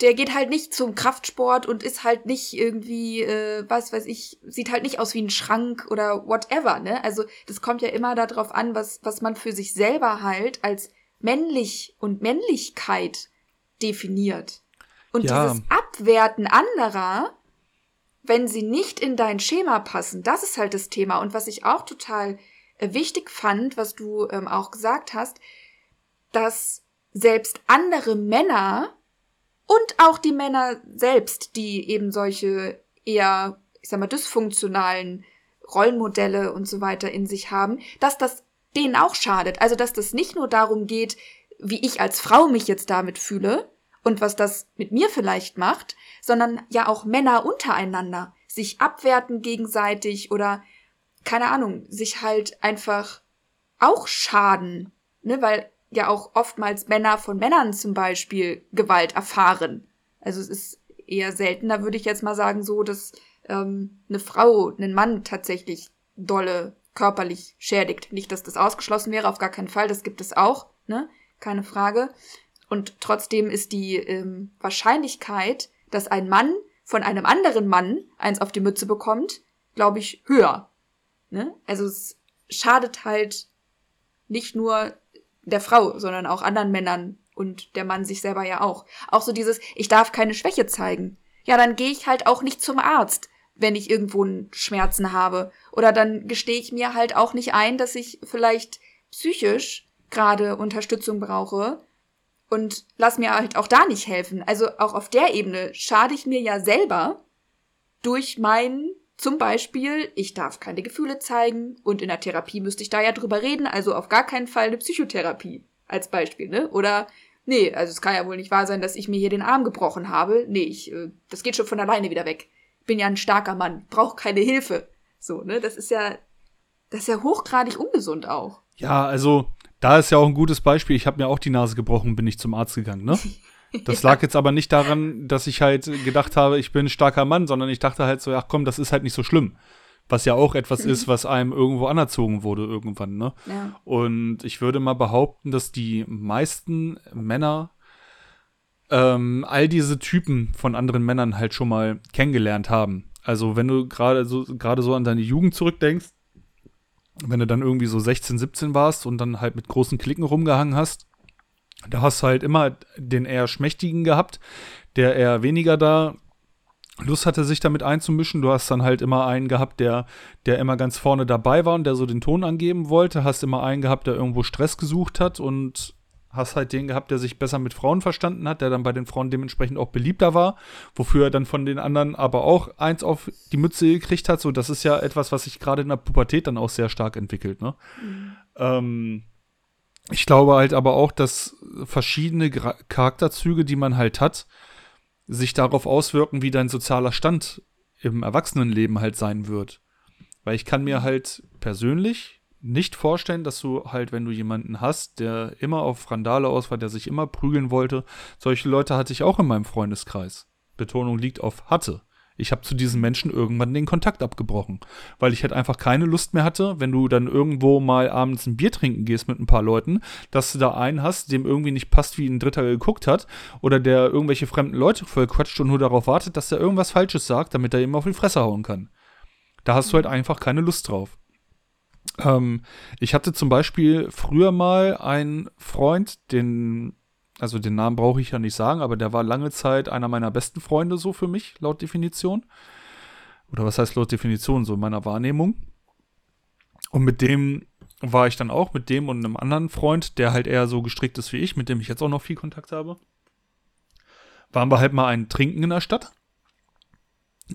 der geht halt nicht zum Kraftsport und ist halt nicht irgendwie, äh, was weiß ich, sieht halt nicht aus wie ein Schrank oder whatever, ne? Also das kommt ja immer darauf an, was, was man für sich selber halt als männlich und Männlichkeit definiert. Und ja. dieses Abwerten anderer, wenn sie nicht in dein Schema passen, das ist halt das Thema. Und was ich auch total wichtig fand, was du ähm, auch gesagt hast, dass selbst andere Männer und auch die Männer selbst, die eben solche eher, ich sag mal, dysfunktionalen Rollenmodelle und so weiter in sich haben, dass das denen auch schadet. Also, dass das nicht nur darum geht, wie ich als Frau mich jetzt damit fühle und was das mit mir vielleicht macht, sondern ja auch Männer untereinander sich abwerten gegenseitig oder keine Ahnung, sich halt einfach auch schaden, ne, weil ja auch oftmals Männer von Männern zum Beispiel Gewalt erfahren. Also es ist eher seltener, würde ich jetzt mal sagen, so, dass ähm, eine Frau einen Mann tatsächlich dolle körperlich schädigt. Nicht, dass das ausgeschlossen wäre, auf gar keinen Fall, das gibt es auch, ne? Keine Frage. Und trotzdem ist die ähm, Wahrscheinlichkeit, dass ein Mann von einem anderen Mann eins auf die Mütze bekommt, glaube ich, höher. Ne? Also es schadet halt nicht nur der Frau, sondern auch anderen Männern und der Mann sich selber ja auch. Auch so dieses, ich darf keine Schwäche zeigen. Ja, dann gehe ich halt auch nicht zum Arzt, wenn ich irgendwo Schmerzen habe. Oder dann gestehe ich mir halt auch nicht ein, dass ich vielleicht psychisch gerade Unterstützung brauche und lass mir halt auch da nicht helfen. Also auch auf der Ebene schade ich mir ja selber durch mein zum Beispiel, ich darf keine Gefühle zeigen und in der Therapie müsste ich da ja drüber reden, also auf gar keinen Fall eine Psychotherapie als Beispiel, ne? Oder nee, also es kann ja wohl nicht wahr sein, dass ich mir hier den Arm gebrochen habe. Nee, ich, äh, das geht schon von alleine wieder weg. Bin ja ein starker Mann, brauch keine Hilfe. So, ne? Das ist ja, das ist ja hochgradig ungesund auch. Ja, also da ist ja auch ein gutes Beispiel. Ich habe mir auch die Nase gebrochen bin nicht zum Arzt gegangen, ne? Das lag jetzt aber nicht daran, dass ich halt gedacht habe, ich bin ein starker Mann, sondern ich dachte halt so, ach komm, das ist halt nicht so schlimm. Was ja auch etwas ist, was einem irgendwo anerzogen wurde irgendwann, ne? Ja. Und ich würde mal behaupten, dass die meisten Männer ähm, all diese Typen von anderen Männern halt schon mal kennengelernt haben. Also wenn du gerade so, gerade so an deine Jugend zurückdenkst, wenn du dann irgendwie so 16, 17 warst und dann halt mit großen Klicken rumgehangen hast, da hast du halt immer den eher Schmächtigen gehabt, der eher weniger da Lust hatte, sich damit einzumischen. Du hast dann halt immer einen gehabt, der, der immer ganz vorne dabei war und der so den Ton angeben wollte. Hast immer einen gehabt, der irgendwo Stress gesucht hat und hast halt den gehabt, der sich besser mit Frauen verstanden hat, der dann bei den Frauen dementsprechend auch beliebter war, wofür er dann von den anderen aber auch eins auf die Mütze gekriegt hat. So, das ist ja etwas, was sich gerade in der Pubertät dann auch sehr stark entwickelt, ne? Mhm. Ähm, ich glaube halt aber auch, dass verschiedene Charakterzüge, die man halt hat, sich darauf auswirken, wie dein sozialer Stand im Erwachsenenleben halt sein wird. Weil ich kann mir halt persönlich nicht vorstellen, dass du halt, wenn du jemanden hast, der immer auf Randale aus war, der sich immer prügeln wollte, solche Leute hatte ich auch in meinem Freundeskreis. Betonung liegt auf hatte. Ich habe zu diesen Menschen irgendwann den Kontakt abgebrochen, weil ich halt einfach keine Lust mehr hatte, wenn du dann irgendwo mal abends ein Bier trinken gehst mit ein paar Leuten, dass du da einen hast, dem irgendwie nicht passt, wie ein Dritter geguckt hat, oder der irgendwelche fremden Leute voll quatscht und nur darauf wartet, dass er irgendwas Falsches sagt, damit er ihm auf die Fresse hauen kann. Da hast du halt einfach keine Lust drauf. Ähm, ich hatte zum Beispiel früher mal einen Freund, den also den Namen brauche ich ja nicht sagen, aber der war lange Zeit einer meiner besten Freunde so für mich, laut Definition. Oder was heißt laut Definition, so in meiner Wahrnehmung. Und mit dem war ich dann auch, mit dem und einem anderen Freund, der halt eher so gestrickt ist wie ich, mit dem ich jetzt auch noch viel Kontakt habe. Waren wir halt mal ein Trinken in der Stadt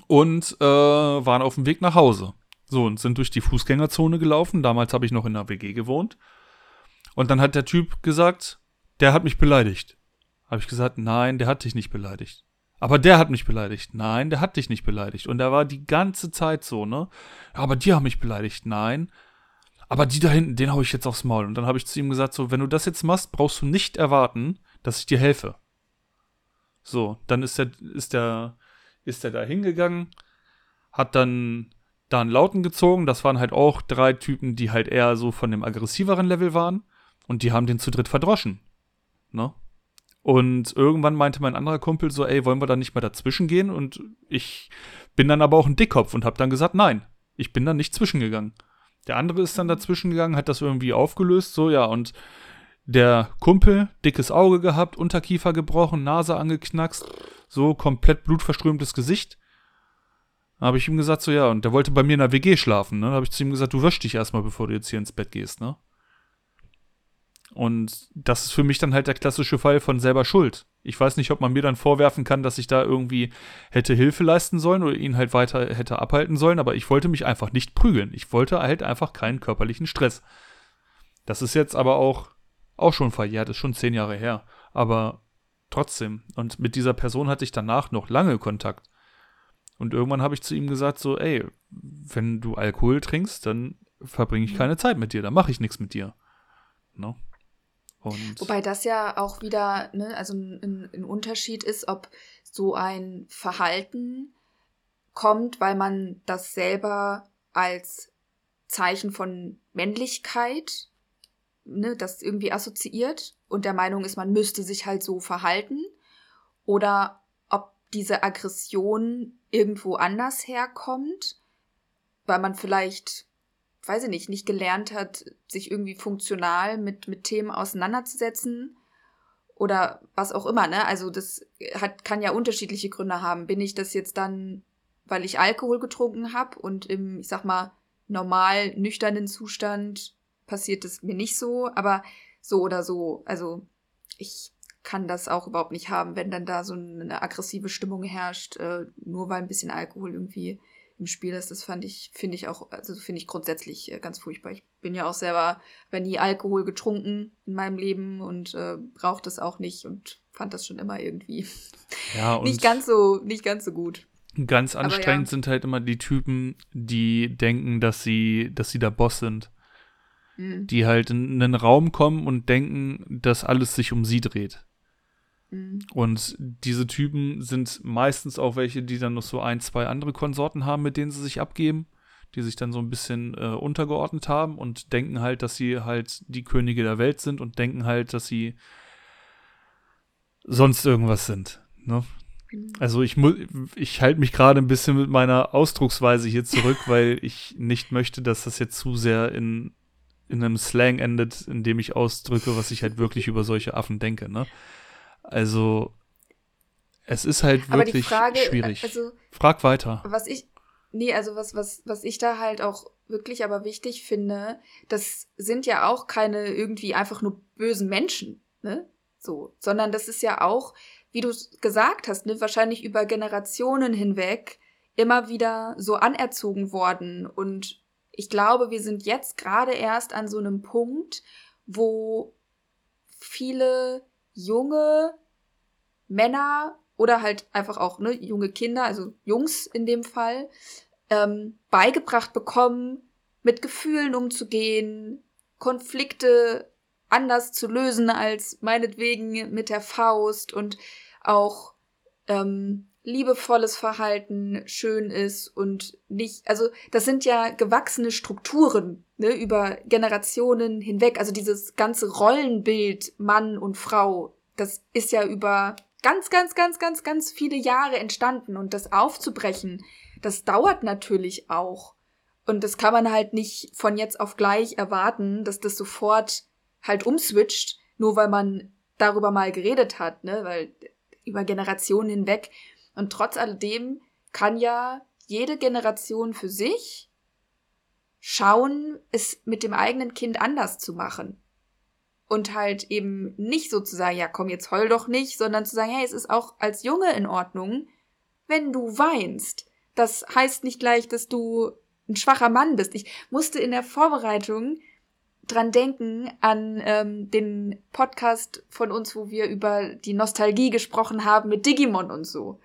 und äh, waren auf dem Weg nach Hause. So, und sind durch die Fußgängerzone gelaufen. Damals habe ich noch in der WG gewohnt. Und dann hat der Typ gesagt, der hat mich beleidigt. Habe ich gesagt, nein, der hat dich nicht beleidigt. Aber der hat mich beleidigt. Nein, der hat dich nicht beleidigt. Und er war die ganze Zeit so, ne? Aber die haben mich beleidigt. Nein. Aber die da hinten, den hau ich jetzt aufs Maul. Und dann habe ich zu ihm gesagt, so, wenn du das jetzt machst, brauchst du nicht erwarten, dass ich dir helfe. So, dann ist der, ist der, ist der da hingegangen, hat dann da einen Lauten gezogen. Das waren halt auch drei Typen, die halt eher so von dem aggressiveren Level waren. Und die haben den zu dritt verdroschen. Ne? Und irgendwann meinte mein anderer Kumpel so, ey, wollen wir da nicht mal dazwischen gehen? Und ich bin dann aber auch ein Dickkopf und habe dann gesagt, nein, ich bin da nicht zwischengegangen. Der andere ist dann dazwischen gegangen, hat das irgendwie aufgelöst, so ja, und der Kumpel, dickes Auge gehabt, Unterkiefer gebrochen, Nase angeknackst, so komplett blutverströmtes Gesicht. Da habe ich ihm gesagt, so ja, und der wollte bei mir in der WG schlafen, ne? Da habe ich zu ihm gesagt, du wäschst dich erstmal, bevor du jetzt hier ins Bett gehst, ne? Und das ist für mich dann halt der klassische Fall von selber Schuld. Ich weiß nicht, ob man mir dann vorwerfen kann, dass ich da irgendwie hätte Hilfe leisten sollen oder ihn halt weiter hätte abhalten sollen, aber ich wollte mich einfach nicht prügeln. Ich wollte halt einfach keinen körperlichen Stress. Das ist jetzt aber auch, auch schon verjährt, ist schon zehn Jahre her. Aber trotzdem. Und mit dieser Person hatte ich danach noch lange Kontakt. Und irgendwann habe ich zu ihm gesagt, so, ey, wenn du Alkohol trinkst, dann verbringe ich keine Zeit mit dir, dann mache ich nichts mit dir. No? Und Wobei das ja auch wieder, ne, also ein, ein Unterschied ist, ob so ein Verhalten kommt, weil man das selber als Zeichen von Männlichkeit, ne, das irgendwie assoziiert und der Meinung ist, man müsste sich halt so verhalten, oder ob diese Aggression irgendwo anders herkommt, weil man vielleicht weiß ich nicht, nicht gelernt hat, sich irgendwie funktional mit, mit Themen auseinanderzusetzen oder was auch immer, ne? Also das hat, kann ja unterschiedliche Gründe haben. Bin ich das jetzt dann, weil ich Alkohol getrunken habe und im, ich sag mal, normal nüchternen Zustand passiert es mir nicht so, aber so oder so, also ich kann das auch überhaupt nicht haben, wenn dann da so eine aggressive Stimmung herrscht, äh, nur weil ein bisschen Alkohol irgendwie im Spiel ist. Das fand ich, finde ich auch, also finde ich grundsätzlich äh, ganz furchtbar. Ich bin ja auch selber, wenn nie Alkohol getrunken in meinem Leben und äh, braucht das auch nicht und fand das schon immer irgendwie ja, nicht ganz so, nicht ganz so gut. Ganz anstrengend ja. sind halt immer die Typen, die denken, dass sie, dass sie der Boss sind. Mhm. Die halt in einen Raum kommen und denken, dass alles sich um sie dreht. Mhm. Und diese Typen sind meistens auch welche, die dann noch so ein, zwei andere Konsorten haben, mit denen sie sich abgeben, die sich dann so ein bisschen äh, untergeordnet haben und denken halt, dass sie halt die Könige der Welt sind und denken halt, dass sie sonst irgendwas sind. Ne? Mhm. Also ich muss, ich halte mich gerade ein bisschen mit meiner Ausdrucksweise hier zurück, weil ich nicht möchte, dass das jetzt zu sehr in, in einem Slang endet, in dem ich ausdrücke, was ich halt wirklich über solche Affen denke, ne? Also, es ist halt wirklich Frage, schwierig. Also, Frag weiter. Was ich, nee, also was, was, was ich da halt auch wirklich aber wichtig finde, das sind ja auch keine irgendwie einfach nur bösen Menschen, ne? So, sondern das ist ja auch, wie du gesagt hast, ne, wahrscheinlich über Generationen hinweg immer wieder so anerzogen worden. Und ich glaube, wir sind jetzt gerade erst an so einem Punkt, wo viele junge Männer oder halt einfach auch ne, junge Kinder, also Jungs in dem Fall, ähm, beigebracht bekommen, mit Gefühlen umzugehen, Konflikte anders zu lösen als meinetwegen mit der Faust und auch ähm, liebevolles Verhalten schön ist und nicht, also das sind ja gewachsene Strukturen ne, über Generationen hinweg. Also dieses ganze Rollenbild Mann und Frau, das ist ja über ganz, ganz, ganz, ganz, ganz viele Jahre entstanden und das aufzubrechen, das dauert natürlich auch. Und das kann man halt nicht von jetzt auf gleich erwarten, dass das sofort halt umswitcht, nur weil man darüber mal geredet hat, ne, weil über Generationen hinweg. Und trotz alledem kann ja jede Generation für sich schauen, es mit dem eigenen Kind anders zu machen. Und halt eben nicht so zu sagen, ja komm, jetzt heul doch nicht, sondern zu sagen, hey, es ist auch als Junge in Ordnung, wenn du weinst. Das heißt nicht gleich, dass du ein schwacher Mann bist. Ich musste in der Vorbereitung dran denken an ähm, den Podcast von uns, wo wir über die Nostalgie gesprochen haben mit Digimon und so.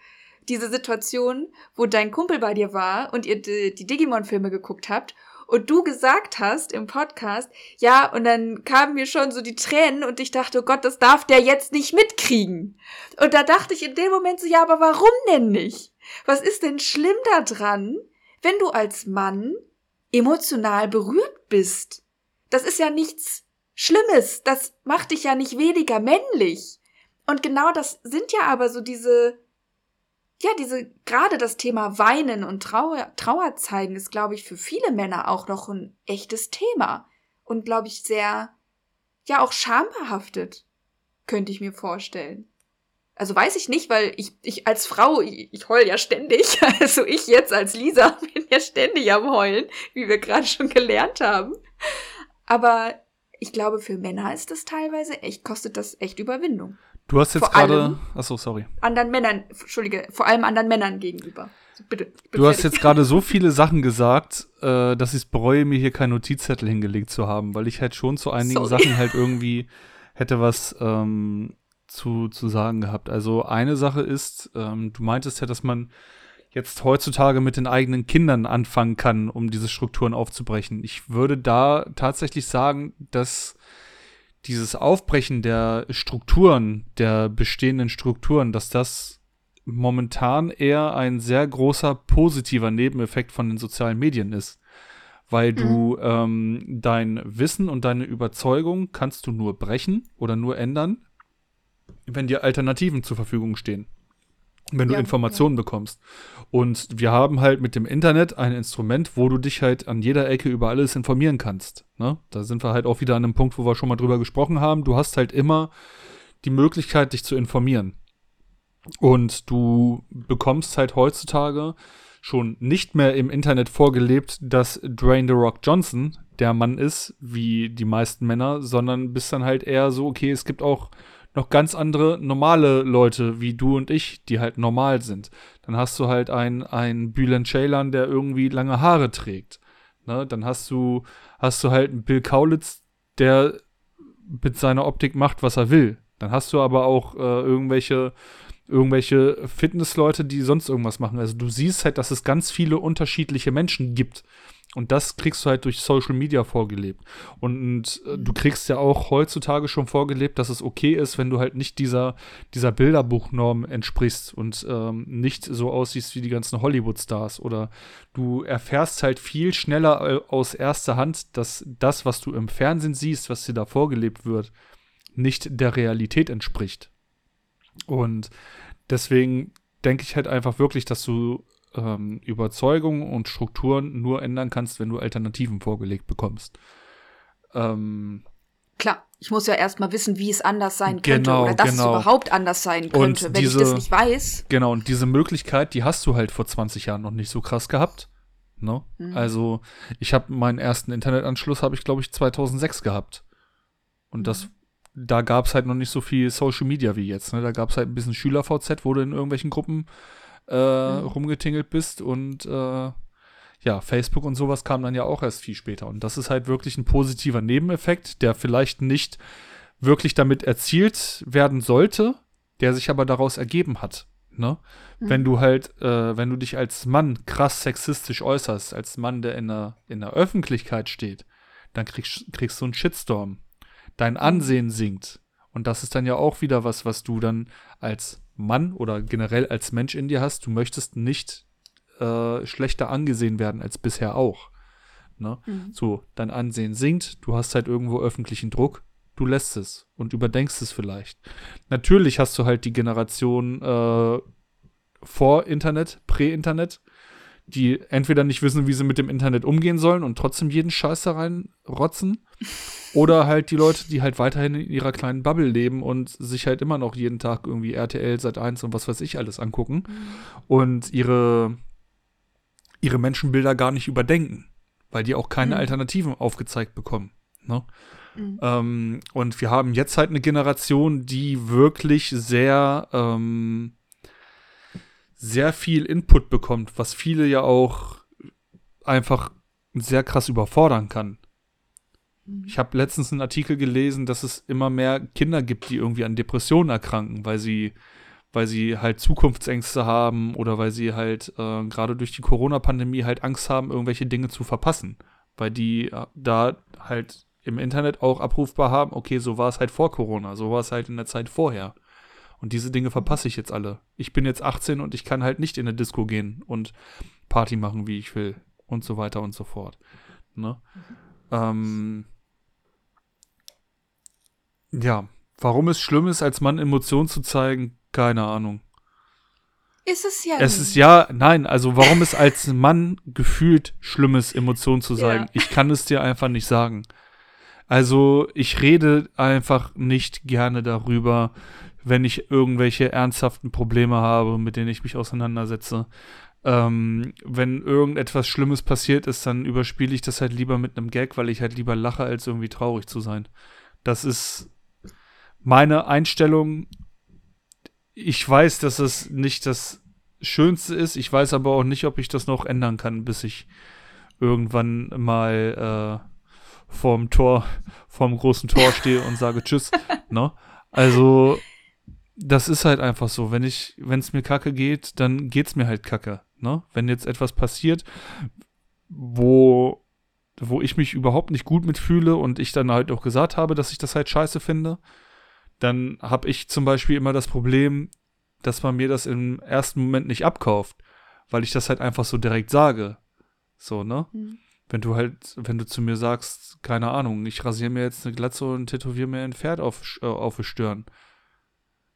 Diese Situation, wo dein Kumpel bei dir war und ihr die, die Digimon-Filme geguckt habt und du gesagt hast im Podcast, ja, und dann kamen mir schon so die Tränen und ich dachte, oh Gott, das darf der jetzt nicht mitkriegen. Und da dachte ich in dem Moment so, ja, aber warum denn nicht? Was ist denn schlimm daran, wenn du als Mann emotional berührt bist? Das ist ja nichts Schlimmes. Das macht dich ja nicht weniger männlich. Und genau das sind ja aber so diese, ja, diese, gerade das Thema Weinen und Trauer, Trauer zeigen ist, glaube ich, für viele Männer auch noch ein echtes Thema. Und, glaube ich, sehr, ja, auch schambehaftet. Könnte ich mir vorstellen. Also weiß ich nicht, weil ich, ich als Frau, ich, ich heul ja ständig. Also ich jetzt als Lisa bin ja ständig am Heulen, wie wir gerade schon gelernt haben. Aber ich glaube, für Männer ist das teilweise echt, kostet das echt Überwindung. Du hast jetzt gerade, achso, sorry. Anderen Männern, Entschuldige, vor allem anderen Männern gegenüber. Bitte. Du hast jetzt gerade so viele Sachen gesagt, äh, dass ich es bereue, mir hier keinen Notizzettel hingelegt zu haben, weil ich halt schon zu einigen sorry. Sachen halt irgendwie hätte was ähm, zu, zu sagen gehabt. Also eine Sache ist, ähm, du meintest ja, dass man jetzt heutzutage mit den eigenen Kindern anfangen kann, um diese Strukturen aufzubrechen. Ich würde da tatsächlich sagen, dass dieses Aufbrechen der Strukturen, der bestehenden Strukturen, dass das momentan eher ein sehr großer positiver Nebeneffekt von den sozialen Medien ist. Weil mhm. du ähm, dein Wissen und deine Überzeugung kannst du nur brechen oder nur ändern, wenn dir Alternativen zur Verfügung stehen wenn du ja, Informationen ja. bekommst. Und wir haben halt mit dem Internet ein Instrument, wo du dich halt an jeder Ecke über alles informieren kannst. Ne? Da sind wir halt auch wieder an einem Punkt, wo wir schon mal drüber gesprochen haben. Du hast halt immer die Möglichkeit, dich zu informieren. Und du bekommst halt heutzutage schon nicht mehr im Internet vorgelebt, dass Dwayne The Rock Johnson der Mann ist, wie die meisten Männer, sondern bist dann halt eher so, okay, es gibt auch noch ganz andere normale Leute wie du und ich, die halt normal sind. Dann hast du halt einen, einen Bülent Ceylan, der irgendwie lange Haare trägt. Ne? Dann hast du, hast du halt einen Bill Kaulitz, der mit seiner Optik macht, was er will. Dann hast du aber auch äh, irgendwelche, irgendwelche Fitnessleute, die sonst irgendwas machen. Also du siehst halt, dass es ganz viele unterschiedliche Menschen gibt. Und das kriegst du halt durch Social Media vorgelebt. Und äh, du kriegst ja auch heutzutage schon vorgelebt, dass es okay ist, wenn du halt nicht dieser, dieser Bilderbuchnorm entsprichst und ähm, nicht so aussiehst wie die ganzen Hollywood-Stars. Oder du erfährst halt viel schneller äh, aus erster Hand, dass das, was du im Fernsehen siehst, was dir da vorgelebt wird, nicht der Realität entspricht. Und deswegen denke ich halt einfach wirklich, dass du ähm, Überzeugungen und Strukturen nur ändern kannst, wenn du Alternativen vorgelegt bekommst. Ähm, Klar, ich muss ja erstmal wissen, wie es anders sein könnte genau, oder dass genau. es überhaupt anders sein könnte. Und Wenn diese, ich das nicht weiß. Genau, und diese Möglichkeit, die hast du halt vor 20 Jahren noch nicht so krass gehabt. Ne? Mhm. Also, ich habe meinen ersten Internetanschluss, habe ich glaube ich 2006 gehabt. Und mhm. das da gab es halt noch nicht so viel Social Media wie jetzt. Ne? Da gab es halt ein bisschen Schüler-VZ, wo du in irgendwelchen Gruppen äh, mhm. rumgetingelt bist und äh, ja, Facebook und sowas kam dann ja auch erst viel später. Und das ist halt wirklich ein positiver Nebeneffekt, der vielleicht nicht wirklich damit erzielt werden sollte, der sich aber daraus ergeben hat. Ne? Mhm. Wenn du halt, äh, wenn du dich als Mann krass sexistisch äußerst, als Mann, der in der, in der Öffentlichkeit steht, dann kriegst, kriegst du einen Shitstorm. Dein mhm. Ansehen sinkt. Und das ist dann ja auch wieder was, was du dann als Mann oder generell als Mensch in dir hast. Du möchtest nicht äh, schlechter angesehen werden als bisher auch. Ne? Mhm. So, dein Ansehen sinkt, du hast halt irgendwo öffentlichen Druck, du lässt es und überdenkst es vielleicht. Natürlich hast du halt die Generation äh, vor Internet, Prä-Internet, die entweder nicht wissen, wie sie mit dem Internet umgehen sollen und trotzdem jeden Scheiß da reinrotzen. Oder halt die Leute, die halt weiterhin in ihrer kleinen Bubble leben und sich halt immer noch jeden Tag irgendwie RTL, Sat 1 und was weiß ich alles angucken mhm. und ihre, ihre Menschenbilder gar nicht überdenken, weil die auch keine mhm. Alternativen aufgezeigt bekommen. Ne? Mhm. Ähm, und wir haben jetzt halt eine Generation, die wirklich sehr, ähm, sehr viel Input bekommt, was viele ja auch einfach sehr krass überfordern kann. Mhm. Ich habe letztens einen Artikel gelesen, dass es immer mehr Kinder gibt, die irgendwie an Depressionen erkranken, weil sie, weil sie halt Zukunftsängste haben oder weil sie halt äh, gerade durch die Corona-Pandemie halt Angst haben, irgendwelche Dinge zu verpassen. Weil die äh, da halt im Internet auch abrufbar haben, okay, so war es halt vor Corona, so war es halt in der Zeit vorher. Und diese Dinge verpasse ich jetzt alle. Ich bin jetzt 18 und ich kann halt nicht in eine Disco gehen und Party machen, wie ich will. Und so weiter und so fort. Ne? Ähm, ja, warum es schlimm ist, als Mann Emotionen zu zeigen, keine Ahnung. Ist es ja. Es nicht. ist ja, nein, also warum es als Mann gefühlt schlimm ist, Emotionen zu zeigen, ja. ich kann es dir einfach nicht sagen. Also ich rede einfach nicht gerne darüber, wenn ich irgendwelche ernsthaften Probleme habe, mit denen ich mich auseinandersetze. Ähm, wenn irgendetwas Schlimmes passiert ist, dann überspiele ich das halt lieber mit einem Gag, weil ich halt lieber lache, als irgendwie traurig zu sein. Das ist meine Einstellung. Ich weiß, dass es nicht das Schönste ist. Ich weiß aber auch nicht, ob ich das noch ändern kann, bis ich irgendwann mal äh, vorm Tor, vorm großen Tor stehe und sage Tschüss. ne? Also, das ist halt einfach so. Wenn ich, wenn es mir kacke geht, dann geht's mir halt kacke. Ne? Wenn jetzt etwas passiert, wo, wo ich mich überhaupt nicht gut mitfühle und ich dann halt auch gesagt habe, dass ich das halt scheiße finde, dann habe ich zum Beispiel immer das Problem, dass man mir das im ersten Moment nicht abkauft, weil ich das halt einfach so direkt sage. So, ne? Mhm. Wenn du halt, wenn du zu mir sagst, keine Ahnung, ich rasiere mir jetzt eine Glatze und tätowiere mir ein Pferd auf, äh, auf die Stirn,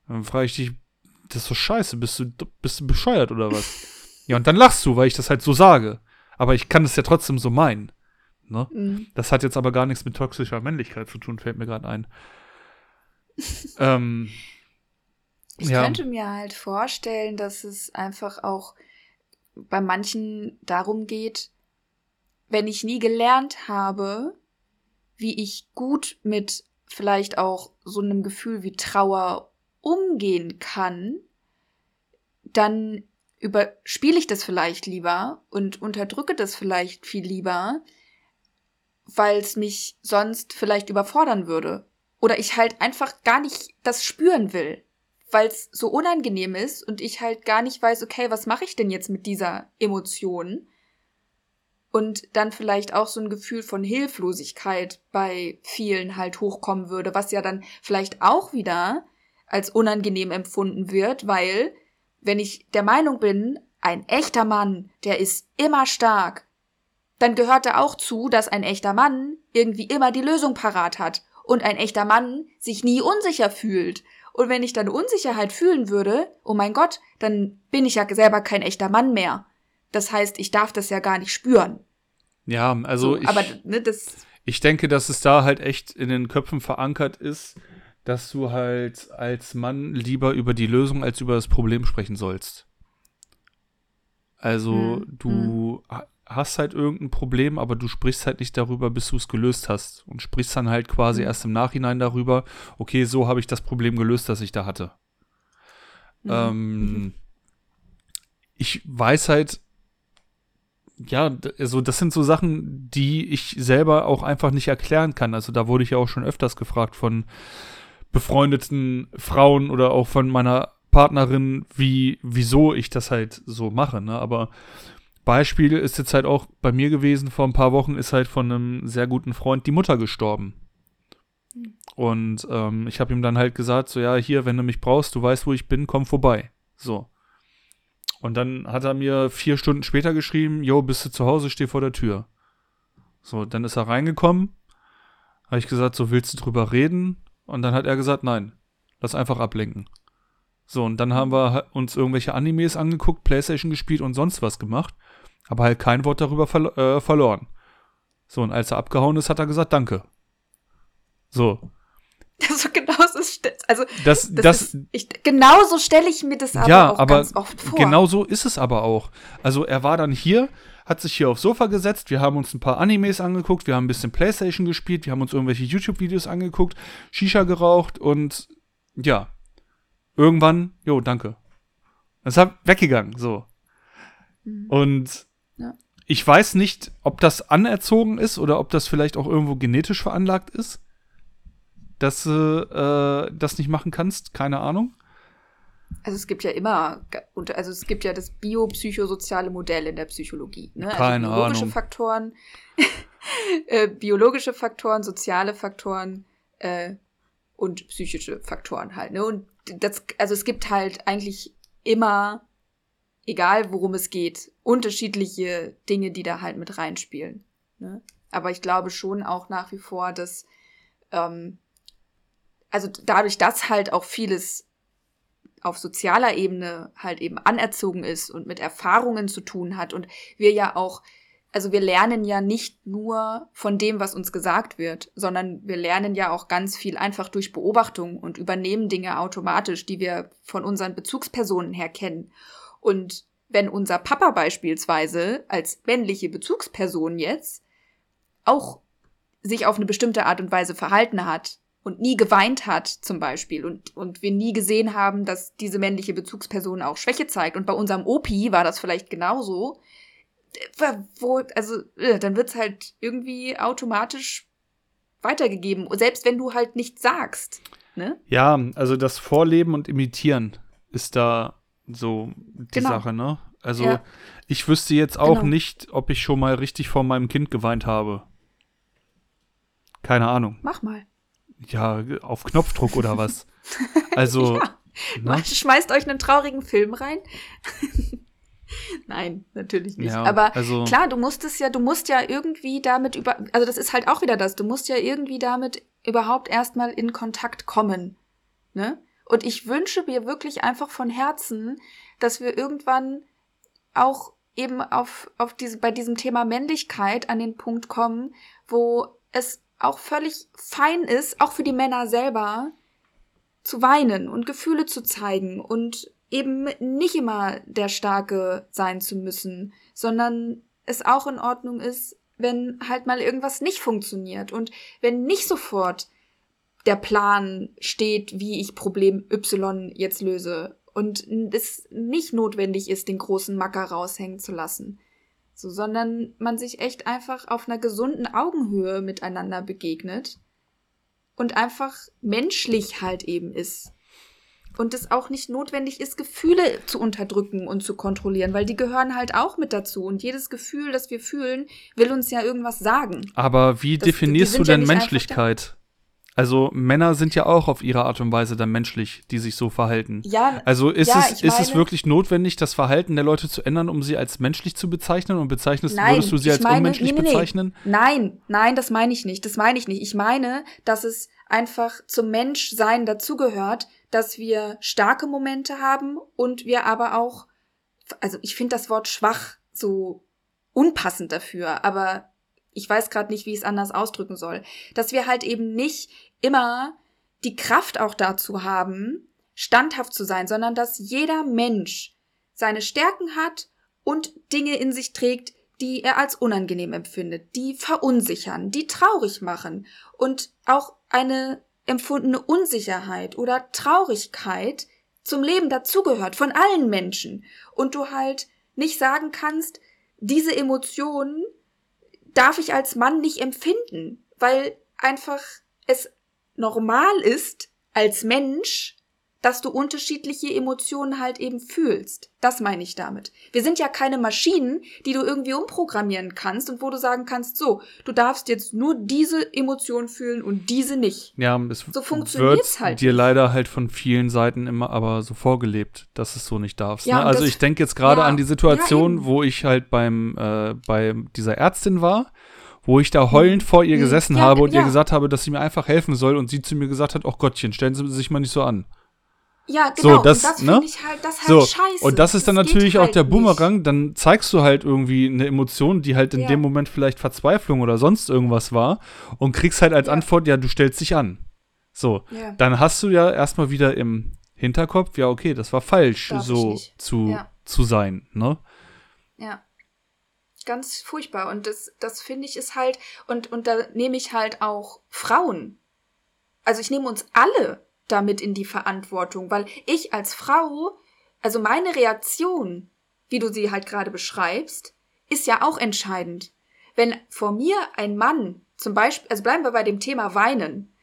dann frage ich dich, das ist doch scheiße, bist du, bist du bescheuert oder was? ja, und dann lachst du, weil ich das halt so sage. Aber ich kann es ja trotzdem so meinen. Ne? Mhm. Das hat jetzt aber gar nichts mit toxischer Männlichkeit zu tun, fällt mir gerade ein. ähm, ich ja. könnte mir halt vorstellen, dass es einfach auch bei manchen darum geht, wenn ich nie gelernt habe, wie ich gut mit vielleicht auch so einem Gefühl wie Trauer umgehen kann, dann überspiele ich das vielleicht lieber und unterdrücke das vielleicht viel lieber, weil es mich sonst vielleicht überfordern würde. Oder ich halt einfach gar nicht das spüren will, weil es so unangenehm ist und ich halt gar nicht weiß, okay, was mache ich denn jetzt mit dieser Emotion? und dann vielleicht auch so ein Gefühl von Hilflosigkeit bei vielen halt hochkommen würde, was ja dann vielleicht auch wieder als unangenehm empfunden wird, weil wenn ich der Meinung bin, ein echter Mann, der ist immer stark, dann gehört da auch zu, dass ein echter Mann irgendwie immer die Lösung parat hat und ein echter Mann sich nie unsicher fühlt. Und wenn ich dann Unsicherheit fühlen würde, oh mein Gott, dann bin ich ja selber kein echter Mann mehr. Das heißt, ich darf das ja gar nicht spüren. Ja, also so, ich, aber, ne, ich denke, dass es da halt echt in den Köpfen verankert ist, dass du halt als Mann lieber über die Lösung als über das Problem sprechen sollst. Also hm, du hm. hast halt irgendein Problem, aber du sprichst halt nicht darüber, bis du es gelöst hast. Und sprichst dann halt quasi hm. erst im Nachhinein darüber, okay, so habe ich das Problem gelöst, das ich da hatte. Hm. Ähm, ich weiß halt, ja, also das sind so Sachen, die ich selber auch einfach nicht erklären kann. Also da wurde ich ja auch schon öfters gefragt von, befreundeten Frauen oder auch von meiner Partnerin, wie, wieso ich das halt so mache, ne? Aber Beispiel ist jetzt halt auch bei mir gewesen, vor ein paar Wochen ist halt von einem sehr guten Freund die Mutter gestorben. Und ähm, ich habe ihm dann halt gesagt, so ja, hier, wenn du mich brauchst, du weißt, wo ich bin, komm vorbei. So. Und dann hat er mir vier Stunden später geschrieben, jo, bist du zu Hause, steh vor der Tür. So, dann ist er reingekommen, habe ich gesagt, so willst du drüber reden? Und dann hat er gesagt, nein, lass einfach ablenken. So, und dann haben wir uns irgendwelche Animes angeguckt, Playstation gespielt und sonst was gemacht, aber halt kein Wort darüber ver äh, verloren. So, und als er abgehauen ist, hat er gesagt, danke. So. Also genauso, also das, das, das ist, ich, genauso stelle ich mir das aber ja, auch aber ganz oft vor. Genau so ist es aber auch. Also er war dann hier, hat sich hier aufs Sofa gesetzt, wir haben uns ein paar Animes angeguckt, wir haben ein bisschen Playstation gespielt, wir haben uns irgendwelche YouTube-Videos angeguckt, Shisha geraucht und ja, irgendwann, jo, danke. Es ist weggegangen, so. Mhm. Und ja. ich weiß nicht, ob das anerzogen ist oder ob das vielleicht auch irgendwo genetisch veranlagt ist dass du äh, das nicht machen kannst? Keine Ahnung. Also es gibt ja immer, also es gibt ja das biopsychosoziale Modell in der Psychologie. Ne? Also Keine biologische Ahnung. Faktoren, äh, biologische Faktoren, soziale Faktoren äh, und psychische Faktoren halt. Ne? Und das, also es gibt halt eigentlich immer, egal worum es geht, unterschiedliche Dinge, die da halt mit reinspielen. Ne? Aber ich glaube schon auch nach wie vor, dass ähm, also dadurch, dass halt auch vieles auf sozialer Ebene halt eben anerzogen ist und mit Erfahrungen zu tun hat und wir ja auch, also wir lernen ja nicht nur von dem, was uns gesagt wird, sondern wir lernen ja auch ganz viel einfach durch Beobachtung und übernehmen Dinge automatisch, die wir von unseren Bezugspersonen her kennen. Und wenn unser Papa beispielsweise als männliche Bezugsperson jetzt auch sich auf eine bestimmte Art und Weise verhalten hat, und nie geweint hat, zum Beispiel, und, und wir nie gesehen haben, dass diese männliche Bezugsperson auch Schwäche zeigt. Und bei unserem Opi war das vielleicht genauso. Wo, also, äh, dann wird's halt irgendwie automatisch weitergegeben, selbst wenn du halt nichts sagst. Ne? Ja, also das Vorleben und Imitieren ist da so die genau. Sache, ne? Also ja. ich wüsste jetzt auch genau. nicht, ob ich schon mal richtig vor meinem Kind geweint habe. Keine Ahnung. Mach mal ja, auf Knopfdruck oder was. Also. ja. ne? Schmeißt euch einen traurigen Film rein. Nein, natürlich nicht. Ja, Aber also, klar, du musst es ja, du musst ja irgendwie damit über, also das ist halt auch wieder das, du musst ja irgendwie damit überhaupt erstmal in Kontakt kommen. Ne? Und ich wünsche mir wirklich einfach von Herzen, dass wir irgendwann auch eben auf, auf diese, bei diesem Thema Männlichkeit an den Punkt kommen, wo es auch völlig fein ist, auch für die Männer selber, zu weinen und Gefühle zu zeigen und eben nicht immer der Starke sein zu müssen, sondern es auch in Ordnung ist, wenn halt mal irgendwas nicht funktioniert und wenn nicht sofort der Plan steht, wie ich Problem Y jetzt löse und es nicht notwendig ist, den großen Macker raushängen zu lassen so, sondern man sich echt einfach auf einer gesunden Augenhöhe miteinander begegnet und einfach menschlich halt eben ist. Und es auch nicht notwendig ist, Gefühle zu unterdrücken und zu kontrollieren, weil die gehören halt auch mit dazu. Und jedes Gefühl, das wir fühlen, will uns ja irgendwas sagen. Aber wie das, definierst du denn ja Menschlichkeit? Also Männer sind ja auch auf ihre Art und Weise dann menschlich, die sich so verhalten. Ja. Also ist ja, es ist es wirklich notwendig, das Verhalten der Leute zu ändern, um sie als menschlich zu bezeichnen und bezeichnest nein, würdest du sie als meine, unmenschlich nee, nee, bezeichnen? Nein, nein, das meine ich nicht. Das meine ich nicht. Ich meine, dass es einfach zum Menschsein dazugehört, dass wir starke Momente haben und wir aber auch also ich finde das Wort schwach so unpassend dafür, aber ich weiß gerade nicht, wie ich es anders ausdrücken soll, dass wir halt eben nicht immer die Kraft auch dazu haben, standhaft zu sein, sondern dass jeder Mensch seine Stärken hat und Dinge in sich trägt, die er als unangenehm empfindet, die verunsichern, die traurig machen und auch eine empfundene Unsicherheit oder Traurigkeit zum Leben dazugehört von allen Menschen. Und du halt nicht sagen kannst, diese Emotionen darf ich als Mann nicht empfinden, weil einfach es normal ist, als Mensch dass du unterschiedliche Emotionen halt eben fühlst. Das meine ich damit. Wir sind ja keine Maschinen, die du irgendwie umprogrammieren kannst und wo du sagen kannst, so, du darfst jetzt nur diese Emotion fühlen und diese nicht. Ja, es so funktioniert's halt. Dir nicht. leider halt von vielen Seiten immer aber so vorgelebt, dass es so nicht darfst. Ja, ne? Also ich denke jetzt gerade ja, an die Situation, ja, wo ich halt beim äh, bei dieser Ärztin war wo ich da heulend vor ihr mhm. gesessen ja, habe und ja. ihr gesagt habe, dass sie mir einfach helfen soll und sie zu mir gesagt hat, ach Gottchen, stellen Sie sich mal nicht so an. Ja, genau. So, das, das ne? ich halt, das halt so. scheiße. Und das ist dann das natürlich halt auch der Boomerang. Nicht. Dann zeigst du halt irgendwie eine Emotion, die halt in ja. dem Moment vielleicht Verzweiflung oder sonst irgendwas war und kriegst halt als ja. Antwort, ja, du stellst dich an. So, ja. dann hast du ja erstmal wieder im Hinterkopf, ja, okay, das war falsch, Darf so zu, zu sein, ne? Ja. Ganz furchtbar. Und das, das finde ich ist halt, und, und da nehme ich halt auch Frauen. Also ich nehme uns alle damit in die Verantwortung, weil ich als Frau, also meine Reaktion, wie du sie halt gerade beschreibst, ist ja auch entscheidend. Wenn vor mir ein Mann, zum Beispiel, also bleiben wir bei dem Thema Weinen,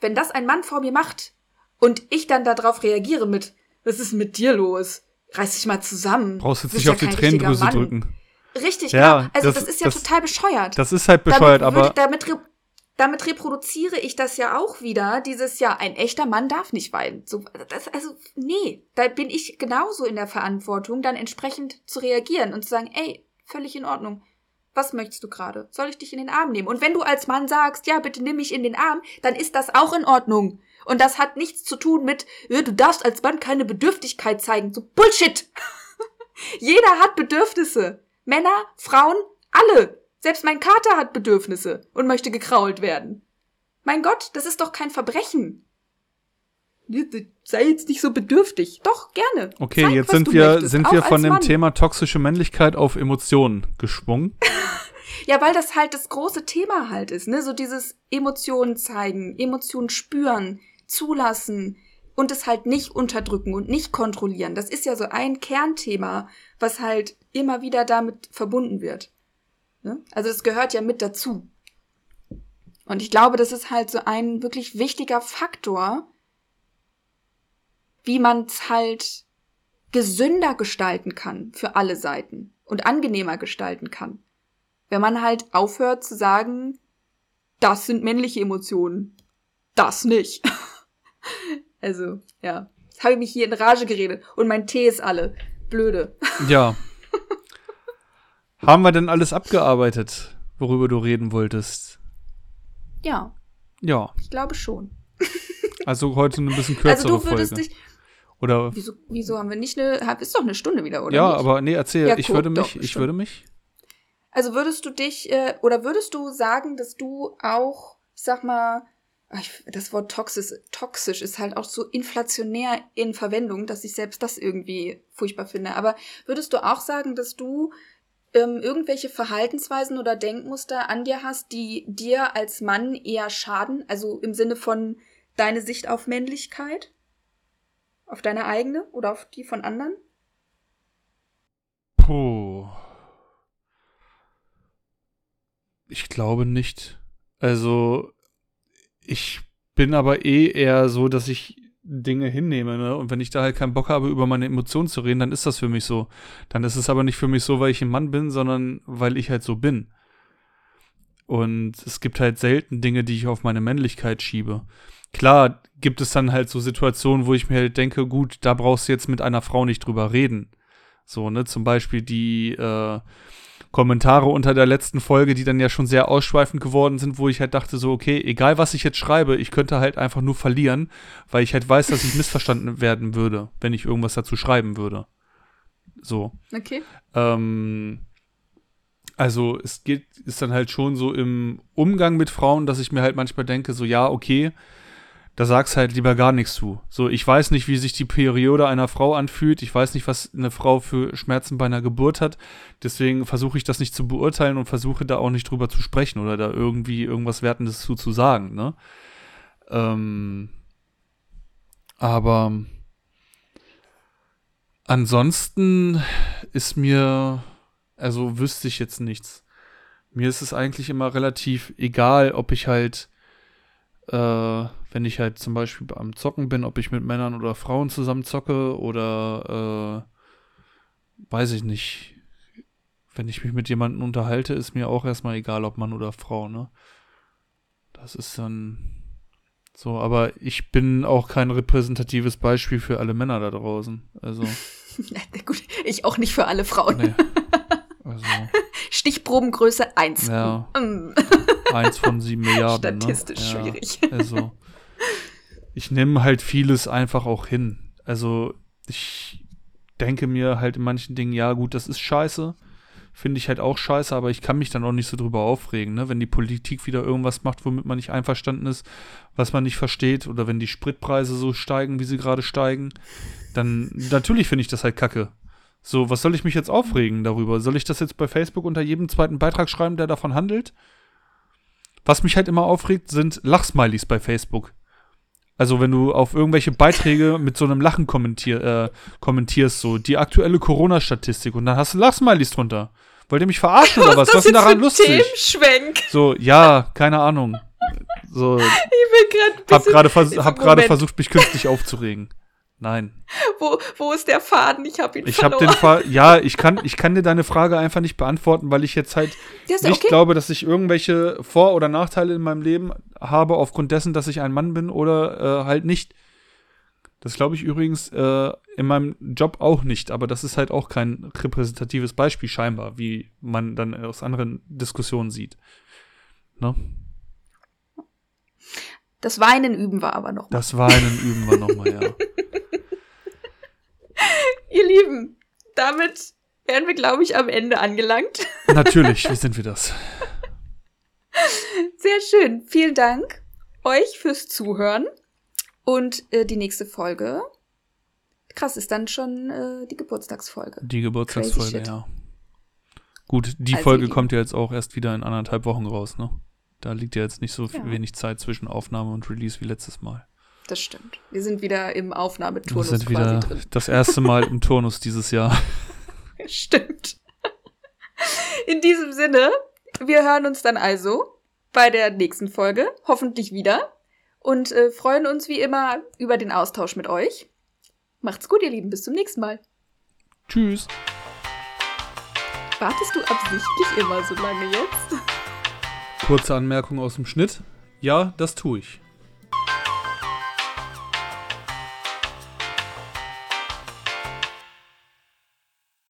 wenn das ein Mann vor mir macht und ich dann darauf reagiere mit, was ist mit dir los? Reiß dich mal zusammen. Brauchst jetzt nicht auf die Tränendrüse drücken. Richtig, ja, genau. Also das, das ist ja das, total bescheuert. Das ist halt bescheuert, damit aber. damit damit reproduziere ich das ja auch wieder, dieses ja, ein echter Mann darf nicht weinen. So, das, also, nee, da bin ich genauso in der Verantwortung, dann entsprechend zu reagieren und zu sagen, ey, völlig in Ordnung. Was möchtest du gerade? Soll ich dich in den Arm nehmen? Und wenn du als Mann sagst, ja, bitte nimm mich in den Arm, dann ist das auch in Ordnung. Und das hat nichts zu tun mit, du darfst als Mann keine Bedürftigkeit zeigen. So Bullshit! Jeder hat Bedürfnisse. Männer, Frauen, alle. Selbst mein Kater hat Bedürfnisse und möchte gekrault werden. Mein Gott, das ist doch kein Verbrechen. Sei jetzt nicht so bedürftig. Doch, gerne. Okay, Zeig, jetzt sind wir, möchtest, sind wir von dem Mann. Thema toxische Männlichkeit auf Emotionen geschwungen. ja, weil das halt das große Thema halt ist, ne? So dieses Emotionen zeigen, Emotionen spüren, zulassen und es halt nicht unterdrücken und nicht kontrollieren. Das ist ja so ein Kernthema, was halt immer wieder damit verbunden wird. Ne? Also es gehört ja mit dazu. Und ich glaube, das ist halt so ein wirklich wichtiger Faktor, wie man es halt gesünder gestalten kann für alle Seiten und angenehmer gestalten kann. Wenn man halt aufhört zu sagen, das sind männliche Emotionen, das nicht. also, ja. Jetzt habe ich mich hier in Rage geredet und mein Tee ist alle. Blöde. Ja, Haben wir denn alles abgearbeitet, worüber du reden wolltest? Ja. Ja. Ich glaube schon. Also heute eine bisschen kürzere also du würdest Folge. Dich, oder wieso, wieso haben wir nicht eine ist doch eine Stunde wieder oder Ja, nicht? aber nee, erzähl, ja, ich würde mich, ich würde mich Also würdest du dich äh, oder würdest du sagen, dass du auch, ich sag mal, das Wort toxisch, toxisch ist halt auch so inflationär in Verwendung, dass ich selbst das irgendwie furchtbar finde. Aber würdest du auch sagen, dass du ähm, irgendwelche Verhaltensweisen oder Denkmuster an dir hast, die dir als Mann eher schaden? Also im Sinne von deine Sicht auf Männlichkeit? Auf deine eigene oder auf die von anderen? Puh. Ich glaube nicht. Also, ich bin aber eh eher so, dass ich Dinge hinnehme, ne? Und wenn ich da halt keinen Bock habe, über meine Emotionen zu reden, dann ist das für mich so. Dann ist es aber nicht für mich so, weil ich ein Mann bin, sondern weil ich halt so bin. Und es gibt halt selten Dinge, die ich auf meine Männlichkeit schiebe. Klar gibt es dann halt so Situationen, wo ich mir halt denke, gut, da brauchst du jetzt mit einer Frau nicht drüber reden. So, ne? Zum Beispiel die, äh, Kommentare unter der letzten Folge, die dann ja schon sehr ausschweifend geworden sind, wo ich halt dachte, so, okay, egal was ich jetzt schreibe, ich könnte halt einfach nur verlieren, weil ich halt weiß, dass ich missverstanden werden würde, wenn ich irgendwas dazu schreiben würde. So. Okay. Ähm, also es geht, ist dann halt schon so im Umgang mit Frauen, dass ich mir halt manchmal denke, so, ja, okay, da sagst halt lieber gar nichts zu. So, ich weiß nicht, wie sich die Periode einer Frau anfühlt. Ich weiß nicht, was eine Frau für Schmerzen bei einer Geburt hat. Deswegen versuche ich das nicht zu beurteilen und versuche da auch nicht drüber zu sprechen oder da irgendwie irgendwas Wertendes zu, zu sagen, ne? Ähm, aber ansonsten ist mir, also wüsste ich jetzt nichts. Mir ist es eigentlich immer relativ egal, ob ich halt äh, wenn ich halt zum Beispiel am Zocken bin, ob ich mit Männern oder Frauen zusammen zocke oder äh, weiß ich nicht. Wenn ich mich mit jemandem unterhalte, ist mir auch erstmal egal, ob Mann oder Frau, ne? Das ist dann so, aber ich bin auch kein repräsentatives Beispiel für alle Männer da draußen. Also. Gut, ich auch nicht für alle Frauen. Nee. Also. Stichprobengröße 1. Ja. Mm. Eins von sieben Milliarden. Ne? Statistisch ne? ja, schwierig. Also, ich nehme halt vieles einfach auch hin. Also, ich denke mir halt in manchen Dingen, ja, gut, das ist scheiße. Finde ich halt auch scheiße, aber ich kann mich dann auch nicht so drüber aufregen, ne? Wenn die Politik wieder irgendwas macht, womit man nicht einverstanden ist, was man nicht versteht, oder wenn die Spritpreise so steigen, wie sie gerade steigen, dann natürlich finde ich das halt kacke. So, was soll ich mich jetzt aufregen darüber? Soll ich das jetzt bei Facebook unter jedem zweiten Beitrag schreiben, der davon handelt? Was mich halt immer aufregt, sind Lachsmilies bei Facebook. Also wenn du auf irgendwelche Beiträge mit so einem Lachen kommentier, äh, kommentierst, so die aktuelle Corona-Statistik und dann hast du Lachsmilies drunter. Wollt ihr mich verarschen oder was? Was ist denn daran lustig? Themenschwenk. So, ja, keine Ahnung. So, ich bin grad hab gerade vers hab versucht, mich künstlich aufzuregen. Nein. Wo, wo ist der Faden? Ich habe ihn ich verloren. Ich habe den Faden. Ja, ich kann, ich kann dir deine Frage einfach nicht beantworten, weil ich jetzt halt nicht okay. glaube, dass ich irgendwelche Vor- oder Nachteile in meinem Leben habe, aufgrund dessen, dass ich ein Mann bin oder äh, halt nicht. Das glaube ich übrigens äh, in meinem Job auch nicht, aber das ist halt auch kein repräsentatives Beispiel scheinbar, wie man dann aus anderen Diskussionen sieht. Ne? Das Weinen üben wir aber noch. Mal. Das Weinen üben wir noch mal, ja. Ihr Lieben, damit wären wir, glaube ich, am Ende angelangt. Natürlich, wie sind wir das? Sehr schön. Vielen Dank euch fürs Zuhören. Und äh, die nächste Folge, krass, ist dann schon äh, die Geburtstagsfolge. Die Geburtstagsfolge, ja. Gut, die also Folge kommt ja jetzt auch erst wieder in anderthalb Wochen raus, ne? Da liegt ja jetzt nicht so ja. wenig Zeit zwischen Aufnahme und Release wie letztes Mal. Das stimmt. Wir sind wieder im Aufnahmeturnus Wir sind wieder drin. das erste Mal im Turnus dieses Jahr. Stimmt. In diesem Sinne, wir hören uns dann also bei der nächsten Folge, hoffentlich wieder, und äh, freuen uns wie immer über den Austausch mit euch. Macht's gut, ihr Lieben, bis zum nächsten Mal. Tschüss. Wartest du absichtlich immer so lange jetzt? Kurze Anmerkung aus dem Schnitt. Ja, das tue ich.